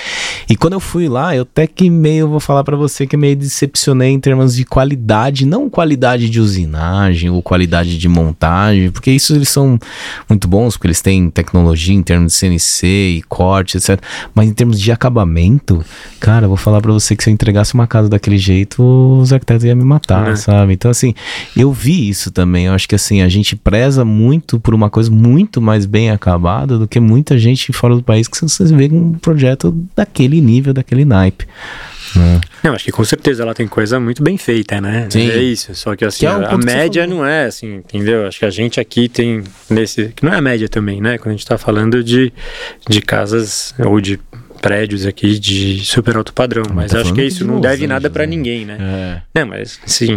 E quando eu fui lá, eu até que meio, vou falar pra você que meio decepcionei em termos de qualidade, não qualidade de usinagem ou qualidade de montagem, porque isso eles são muito bons, porque eles têm tecnologia em termos de CNC e corte, etc. Mas em termos de acabamento, cara, eu vou falar pra você que se eu entregasse uma casa daquele jeito, os arquitetos iam me matar, Né? sabe? Então, assim, eu vi isso também. Eu acho que, assim, a gente preza muito por uma coisa muito mais bem acabada do que muita gente fora do país que você vê um projeto daquele nível, daquele naipe. né? Não, acho que com certeza ela tem coisa muito bem feita, né? Sim. É isso. Só que assim, Que é a, a média não é assim, entendeu? Acho que a gente aqui tem nesse. Que não é a média também, né? Quando a gente tá falando de, de casas ou de prédios aqui de super alto padrão. Mas tá acho que de isso não Los deve nada Angeles, pra né? ninguém, né? É. Não, mas sim.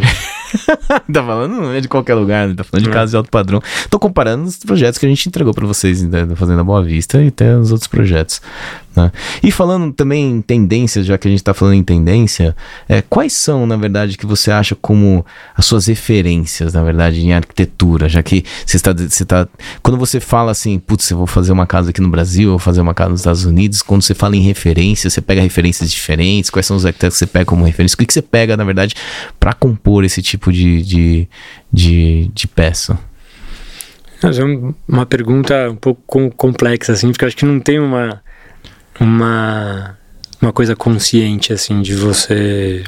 tá falando não é de qualquer lugar, né? Tá falando de É. casa de alto padrão. Tô comparando os projetos que a gente entregou pra vocês né, da Fazenda Boa Vista e até os outros projetos. Né? E falando também em tendências, já que a gente tá falando em tendência, é, quais são, na verdade, que você acha como as suas referências, na verdade, em arquitetura? Já que você está, você tá. Quando você fala assim, putz, eu vou fazer uma casa aqui no Brasil, eu vou fazer uma casa nos Estados Unidos, quando você fala em referência, você pega referências diferentes, quais são os arquitetos que você pega como referência? O que, que você pega, na verdade, para compor esse tipo de, de, de, de peça? Mas é um- uma pergunta um pouco com- complexa, assim, porque eu acho que não tem uma, uma, uma coisa consciente, assim, de você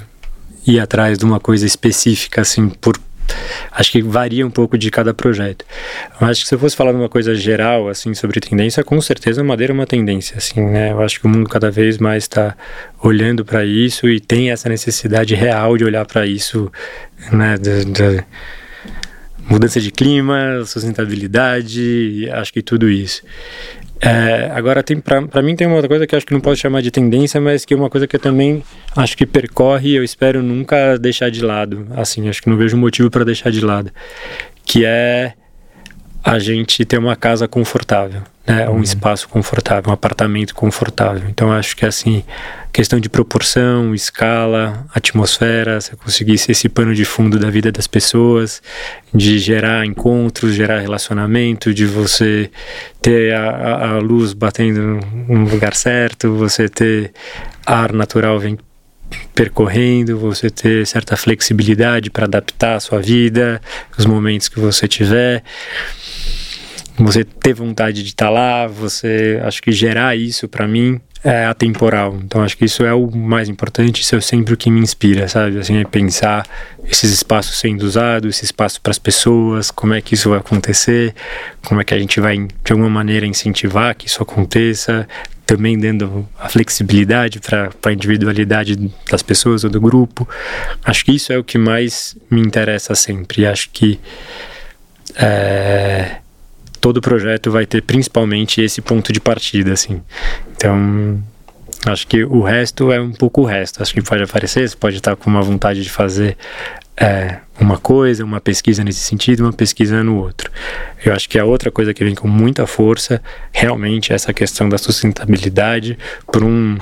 ir atrás de uma coisa específica, assim, por, acho que varia um pouco de cada projeto. Eu acho que se eu fosse falar de uma coisa geral, assim, sobre tendência, com certeza madeira é uma tendência, assim, né? Eu acho que o mundo cada vez mais está olhando para isso e tem essa necessidade real de olhar para isso, né? De mudança de clima, sustentabilidade, acho que tudo isso. É, agora, tem para mim tem uma outra coisa que eu acho que não posso chamar de tendência, mas que é uma coisa que eu também acho que percorre e eu espero nunca deixar de lado. Assim, acho que não vejo motivo para deixar de lado. Que é a gente ter uma casa confortável né, um uhum. espaço confortável, um apartamento confortável. Então acho que assim, questão de proporção, escala, atmosfera, você conseguir ser esse pano de fundo da vida das pessoas, de gerar encontros, gerar relacionamento, de você ter a, a luz batendo no lugar certo, você ter ar natural vem percorrendo, você ter certa flexibilidade para adaptar a sua vida, os momentos que você tiver você ter vontade de estar tá lá, você acho que gerar isso para mim é atemporal. Então acho que isso é o mais importante, isso é sempre o que me inspira, sabe? Assim, é pensar esses espaços sendo usados, esse espaço para as pessoas, como é que isso vai acontecer, como é que a gente vai de alguma maneira incentivar que isso aconteça, também dando a flexibilidade para a individualidade das pessoas ou do grupo. Acho que isso é o que mais me interessa sempre. Acho que é, todo projeto vai ter principalmente esse ponto de partida, assim. Então, acho que o resto é um pouco o resto. Acho que pode aparecer, você pode estar com uma vontade de fazer é, uma coisa, uma pesquisa nesse sentido, uma pesquisa no outro. Eu acho que a outra coisa que vem com muita força, realmente, é essa questão da sustentabilidade por um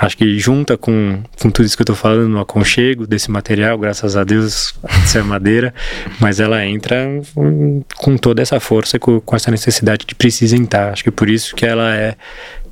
acho que junta com, com tudo isso que eu estou falando no aconchego desse material, graças a Deus, essa é madeira, mas ela entra com toda essa força, com, com essa necessidade de precisa entrar. Acho que por isso que ela é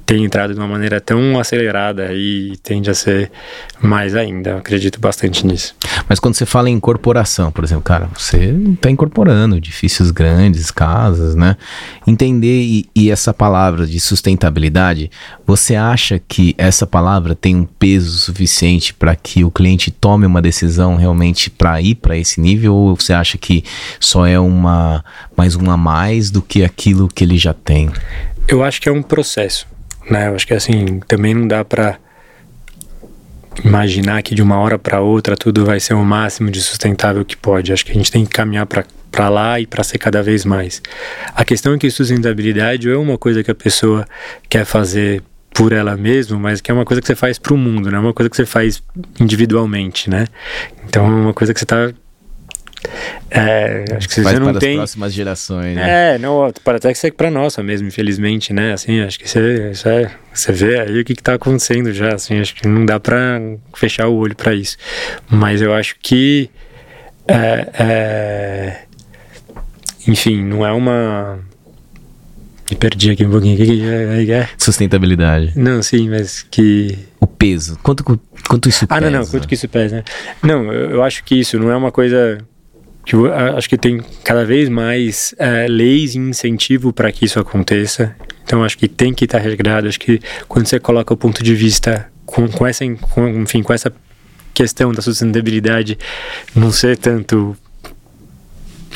tem entrado de uma maneira tão acelerada e tende a ser mais ainda. Eu acredito bastante nisso. Mas quando você fala em incorporação, por exemplo, cara, você está incorporando edifícios grandes, casas, né? Entender e, e, essa palavra de sustentabilidade, você acha que essa palavra tem um peso suficiente para que o cliente tome uma decisão realmente para ir para esse nível? Ou você acha que só é uma mais uma mais do que aquilo que ele já tem? Eu acho que é um processo né? Eu acho que assim, também não dá para imaginar que de uma hora para outra tudo vai ser o máximo de sustentável que pode. Acho que a gente tem que caminhar para lá e para ser cada vez mais. A questão é que sustentabilidade é uma coisa que a pessoa quer fazer por ela mesma, mas que é uma coisa que você faz para o mundo, não é uma coisa que você faz individualmente, né? Então é uma coisa que você está é, acho que você Faz não para tem... as próximas gerações. Né? É, não, para até que ser para nossa mesmo, infelizmente, né? Assim, acho que você, é, você vê aí o que está acontecendo já, assim, acho que não dá para fechar o olho para isso. Mas eu acho que, é, é, enfim, não é uma me perdi aqui um pouquinho. O que é, é? Sustentabilidade. Não, sim, mas que. O peso. Quanto, quanto isso pesa? Ah, não, não. Quanto que isso pesa, né? Não, eu, eu acho que isso não é uma coisa eu, acho que tem cada vez mais é, leis e incentivo para que isso aconteça. Então acho que tem que estar regrado. Acho que quando você coloca o ponto de vista com, com essa, com, enfim, com essa questão da sustentabilidade não ser tanto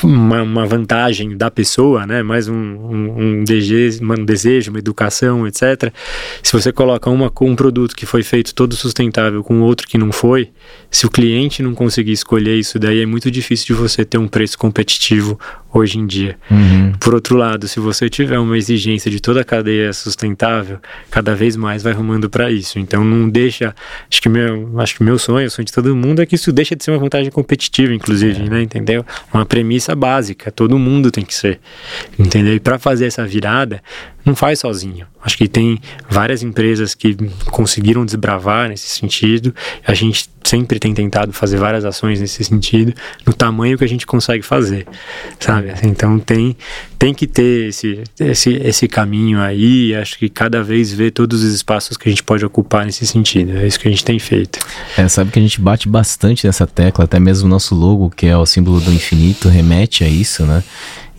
uma, uma, vantagem da pessoa, né? Mais um, um, um, desejo, um desejo, uma educação, etc. Se você coloca uma um produto que foi feito todo sustentável com outro que não foi, se o cliente não conseguir escolher isso daí, é muito difícil de você ter um preço competitivo hoje em dia. Uhum. Por outro lado, se você tiver uma exigência de toda a cadeia sustentável, cada vez mais vai rumando para isso. Então não deixa, acho que meu, acho que meu sonho, o sonho de todo mundo é que isso deixa de ser uma vantagem competitiva, inclusive, é. né? Entendeu? Uma premissa básica, todo mundo tem que ser. Entendeu? E para fazer essa virada, não faz sozinho. Acho que tem várias empresas que conseguiram desbravar nesse sentido. A gente sempre tem tentado fazer várias ações nesse sentido, no tamanho que a gente consegue fazer, sabe? Então tem, tem que ter esse, esse, esse caminho aí. Acho que cada vez ver todos os espaços que a gente pode ocupar nesse sentido. É isso que a gente tem feito. É, sabe que a gente bate bastante nessa tecla, até mesmo o nosso logo, que é o símbolo do infinito, remete a isso, né?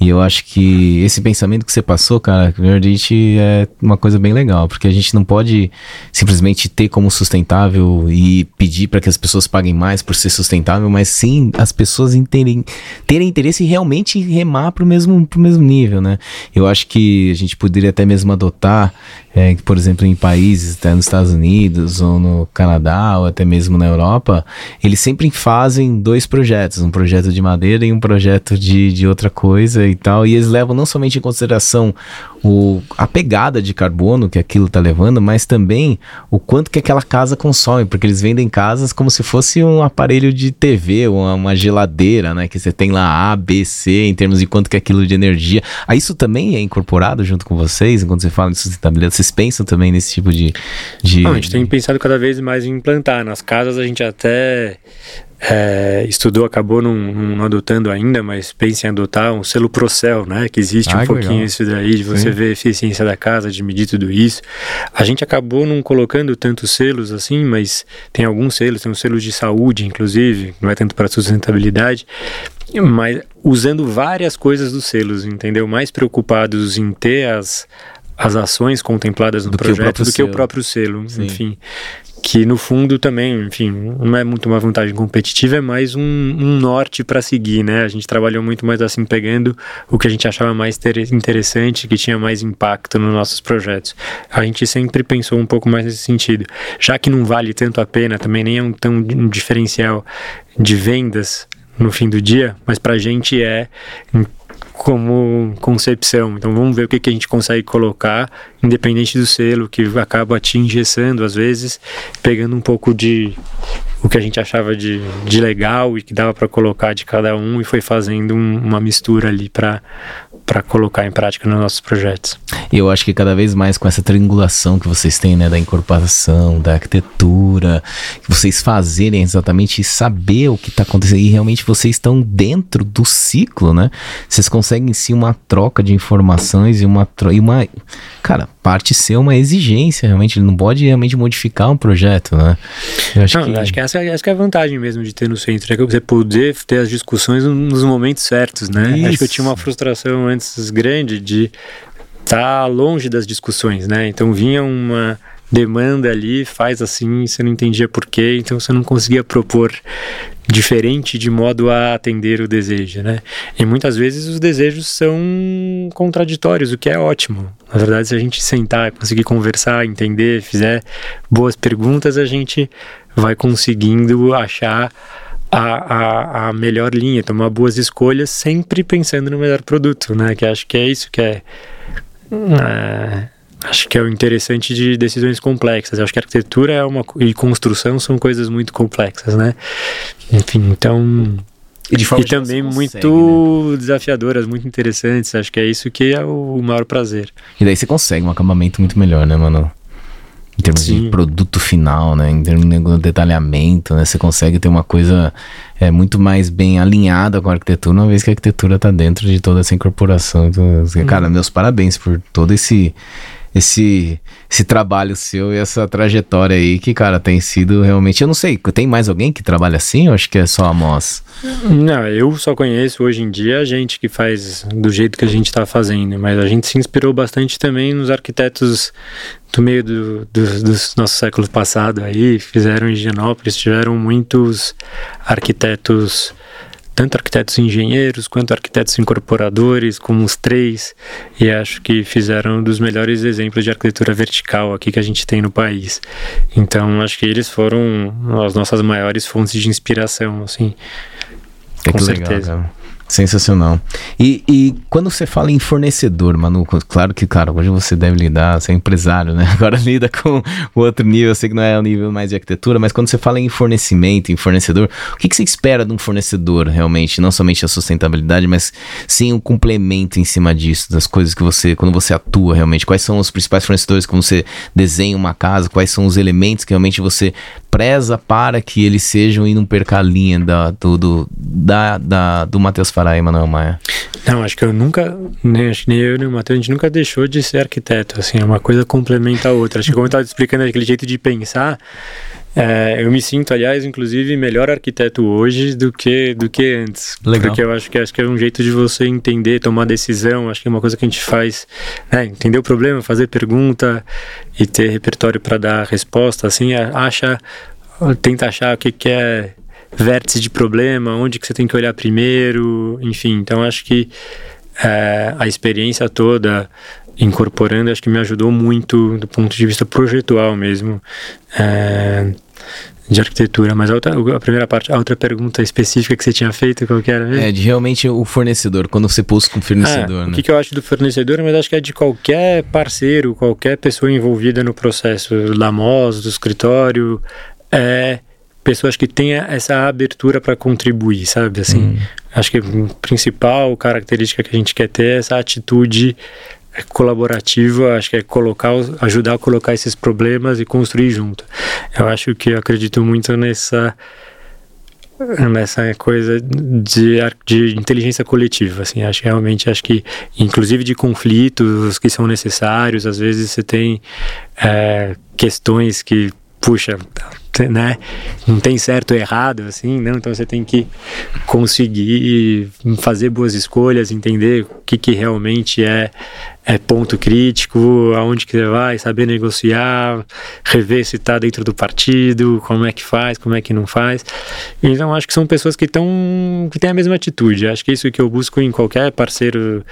E eu acho que esse pensamento que você passou, cara, realmente é uma coisa bem legal, porque a gente não pode simplesmente ter como sustentável e pedir para que as pessoas paguem mais por ser sustentável, mas sim as pessoas terem, terem interesse em realmente remar para o mesmo, mesmo nível, né? Eu acho que a gente poderia até mesmo adotar é, por exemplo, em países, até nos Estados Unidos ou no Canadá ou até mesmo na Europa, eles sempre fazem dois projetos, um projeto de madeira e um projeto de, de outra coisa e tal, e eles levam não somente em consideração o, a pegada de carbono que aquilo está levando, mas também o quanto que aquela casa consome, porque eles vendem casas como se fosse um aparelho de TV, uma, uma geladeira, né, que você tem lá A, B, C, em termos de quanto que é aquilo de energia. Aí isso também é incorporado junto com vocês, enquanto você fala de sustentabilidade, vocês pensam também nesse tipo de. de... a gente tem pensado cada vez mais em implantar. Nas casas a gente até é, estudou, acabou não, não, adotando ainda, mas pensa em adotar um selo Procel, né? Que existe ah, um pouquinho legal. isso daí, de você Sim. ver a eficiência da casa, de medir tudo isso. A gente acabou não colocando tantos selos assim, mas tem alguns selos, tem um selo de saúde, inclusive, não é tanto para sustentabilidade, mas usando várias coisas dos selos, entendeu? Mais preocupados em ter as, as ações contempladas no do projeto que do que o próprio selo, Sim. enfim. Que no fundo também, enfim, não é muito uma vantagem competitiva, é mais um, um norte para seguir, né? A gente trabalhou muito mais assim, pegando o que a gente achava mais interessante, que tinha mais impacto nos nossos projetos. A gente sempre pensou um pouco mais nesse sentido. Já que não vale tanto a pena, também nem é um tão um diferencial de vendas no fim do dia, mas para a gente é como concepção. Então vamos ver o que, que a gente consegue colocar, independente do selo, que acaba te engessando às vezes, pegando um pouco de o que a gente achava de, de legal e que dava para colocar de cada um e foi fazendo um, uma mistura ali para para colocar em prática nos nossos projetos. E eu acho que cada vez mais com essa triangulação que vocês têm, né, da incorporação, da arquitetura, que vocês fazerem exatamente saber o que está acontecendo e realmente vocês estão dentro do ciclo, né? Vocês conseguem sim uma troca de informações e uma e uma cara, parte ser uma exigência, realmente ele não pode realmente modificar um projeto, né? Eu acho, não, que... acho que essa, essa que é a vantagem mesmo de ter no centro, é que você poder ter as discussões nos momentos certos, né? Isso. Acho que eu tinha uma frustração antes grande de estar tá longe das discussões, né? Então vinha uma demanda ali, faz assim, você não entendia por quê, então você não conseguia propor diferente de modo a atender o desejo, né? E muitas vezes os desejos são contraditórios, o que é ótimo. Na verdade, se a gente sentar, conseguir conversar, entender, fizer boas perguntas, a gente vai conseguindo achar a, a, a, melhor linha, tomar boas escolhas, sempre pensando no melhor produto, né? Que acho que é isso que é, é acho que é o interessante de decisões complexas. Eu acho que arquitetura é uma e construção são coisas muito complexas, né? Enfim, então e, de e também consegue, muito né? desafiadoras, muito interessantes. Acho que é isso que é o maior prazer. E daí você consegue um acabamento muito melhor, né, mano? Em termos Sim. de produto final, né? Em termos de detalhamento, né? Você consegue ter uma coisa é, muito mais bem alinhada com a arquitetura, uma vez que a arquitetura está dentro de toda essa incorporação. Então, hum. Cara, meus parabéns por todo esse esse, esse trabalho seu e essa trajetória aí que, cara, tem sido realmente. Eu não sei, tem mais alguém que trabalha assim ou acho que é só a Moss? Não, eu só conheço hoje em dia a gente que faz do jeito que a gente está fazendo, mas a gente se inspirou bastante também nos arquitetos do meio do, do, do nosso século passado aí, fizeram em Higienópolis, tiveram muitos arquitetos tanto arquitetos engenheiros quanto arquitetos incorporadores, como os três, e acho que fizeram um dos melhores exemplos de arquitetura vertical aqui que a gente tem no país. Então, acho que eles foram as nossas maiores fontes de inspiração, assim. É com certeza. Legal, Sensacional. E, e quando você fala em fornecedor, Manu, claro que, cara, hoje você deve lidar, você é empresário, né? Agora lida com o outro nível, eu sei que não é o nível mais de arquitetura, mas quando você fala em fornecimento, em fornecedor, o que, que você espera de um fornecedor realmente? Não somente a sustentabilidade, mas sim o um complemento em cima disso, das coisas que você, quando você atua realmente, quais são os principais fornecedores quando você desenha uma casa, quais são os elementos que realmente você preza para que eles sejam e não perca a linha da, do, do, da, da, do Matheus Farai e Manuel Maia? Não, acho que eu nunca, nem, acho que nem eu nem o Matheus, a gente nunca deixou de ser arquiteto, assim, é uma coisa complementa a outra. Acho que como eu estava explicando aquele jeito de pensar, É, eu me sinto, aliás, inclusive, melhor arquiteto hoje do que, do que antes. Legal. Porque eu acho que, acho que é um jeito de você entender, tomar decisão. Acho que é uma coisa que a gente faz, né, entender o problema, fazer pergunta e ter repertório para dar resposta. Assim, acha, tenta achar o que, que é vértice de problema, onde que você tem que olhar primeiro, enfim. Então, acho que é, a experiência toda incorporando, acho que me ajudou muito do ponto de vista projetual mesmo. É, de arquitetura, mas a, outra, a primeira parte, a outra pergunta específica que você tinha feito, qual que era? Mesmo? É, de realmente o fornecedor, quando você pôs com o fornecedor, ah, né? O que, que eu acho do fornecedor, mas acho que é de qualquer parceiro, qualquer pessoa envolvida no processo da MOS, do escritório, é pessoas que tenha essa abertura para contribuir, sabe? Assim, hum. acho que a principal característica que a gente quer ter é essa atitude colaborativa, acho que é colocar, ajudar a colocar esses problemas e construir junto. Eu acho que eu acredito muito nessa nessa coisa de, de inteligência coletiva, assim, acho realmente, acho que, inclusive de conflitos que são necessários, às vezes você tem é, questões que, puxa, né? Não tem certo ou errado, assim, não. Então você tem que conseguir fazer boas escolhas, entender o que, que realmente é, é ponto crítico, aonde que você vai, saber negociar, rever se está dentro do partido, como é que faz, como é que não faz. Então acho que são pessoas que estão que têm a mesma atitude. Acho que é isso que eu busco em qualquer parceiro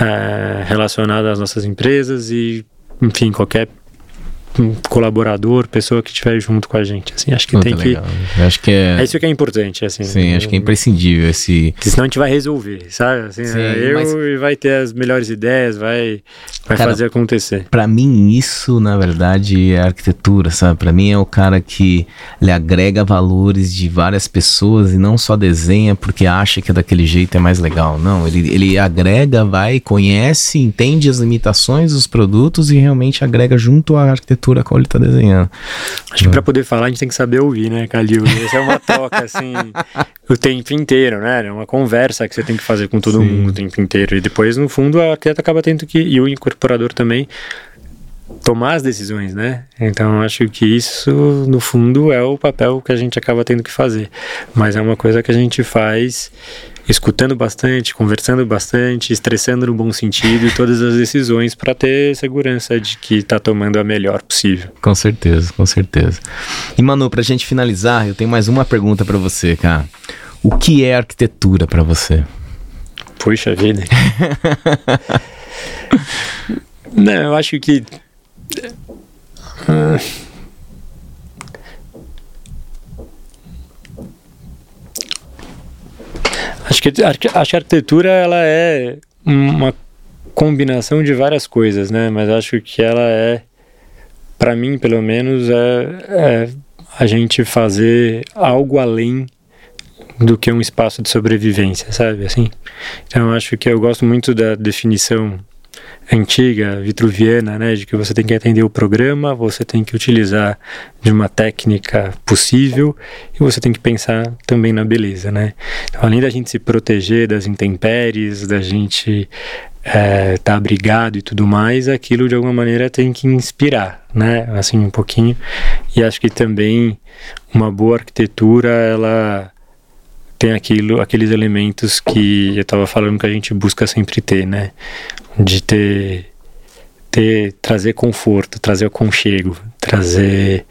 é, relacionado às nossas empresas e enfim qualquer colaborador, pessoa que estiver junto com a gente. Assim, acho que tem que. acho que é... é isso que é importante, assim. Sim, acho que é imprescindível esse. Porque senão a gente vai resolver, sabe? Assim, Sim, eu mas... e vai ter as melhores ideias, vai, vai cara, fazer acontecer. Para mim isso, na verdade, é arquitetura, sabe? Para mim é o cara que ele agrega valores de várias pessoas e não só desenha porque acha que daquele jeito é mais legal. Não, ele, ele agrega, vai, conhece, entende as limitações dos produtos e realmente agrega junto à arquitetura arquitetura qual ele está desenhando. Acho que para poder falar a gente tem que saber ouvir, né, Calil? Essa é uma troca, assim, o tempo inteiro, né? É uma conversa que você tem que fazer com todo Sim. mundo o tempo inteiro. E depois, no fundo, a arquiteta acaba tendo que, e o incorporador também, tomar as decisões, né? Então acho que isso, no fundo, é o papel que a gente acaba tendo que fazer. Mas é uma coisa que a gente faz escutando bastante, conversando bastante, estressando no bom sentido todas as decisões para ter segurança de que está tomando a melhor possível. Com certeza, com certeza. E Manu, para a gente finalizar, eu tenho mais uma pergunta para você, cara. O que é arquitetura para você? Puxa vida. Não, eu acho que Acho que, acho que a arquitetura ela é uma combinação de várias coisas, né? Mas acho que ela é, para mim, pelo menos, é, é a gente fazer algo além do que um espaço de sobrevivência, sabe? Assim. Então, acho que eu gosto muito da definição antiga, vitruviana, né, de que você tem que atender o programa, você tem que utilizar de uma técnica possível e você tem que pensar também na beleza, né? Então, além da gente se proteger das intempéries, da gente estar é, tá abrigado e tudo mais, aquilo de alguma maneira tem que inspirar, né? Assim, um pouquinho. E acho que também uma boa arquitetura, ela tem aquilo, aqueles elementos que eu estava falando que a gente busca sempre ter, né? De ter, ter trazer conforto, trazer aconchego, trazer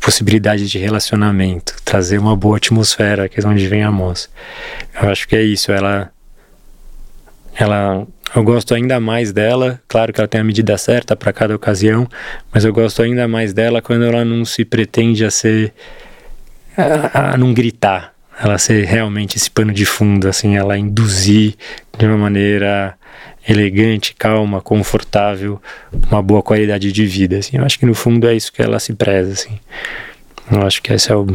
possibilidade de relacionamento, trazer uma boa atmosfera, que é onde vem a moça. Eu acho que é isso, ela ela eu gosto ainda mais dela, claro que ela tem a medida certa para cada ocasião, mas eu gosto ainda mais dela quando ela não se pretende a ser a, a não gritar, ela ser realmente esse pano de fundo, assim, ela induzir de uma maneira elegante, calma, confortável, uma boa qualidade de vida, assim. Eu acho que no fundo é isso que ela se preza, assim. Eu acho que esse é o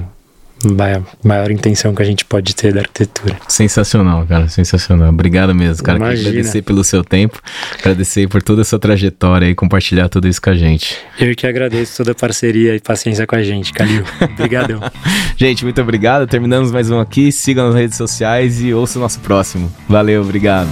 maior, intenção que a gente pode ter da arquitetura. Sensacional, cara, sensacional. Obrigado mesmo, cara. Quero agradecer pelo seu tempo, agradecer por toda a sua trajetória e compartilhar tudo isso com a gente. Eu que agradeço toda a parceria e paciência com a gente, Calil. Obrigadão. gente, muito obrigado. Terminamos mais um aqui. Sigam nas redes sociais e ouça o nosso próximo. Valeu, obrigado.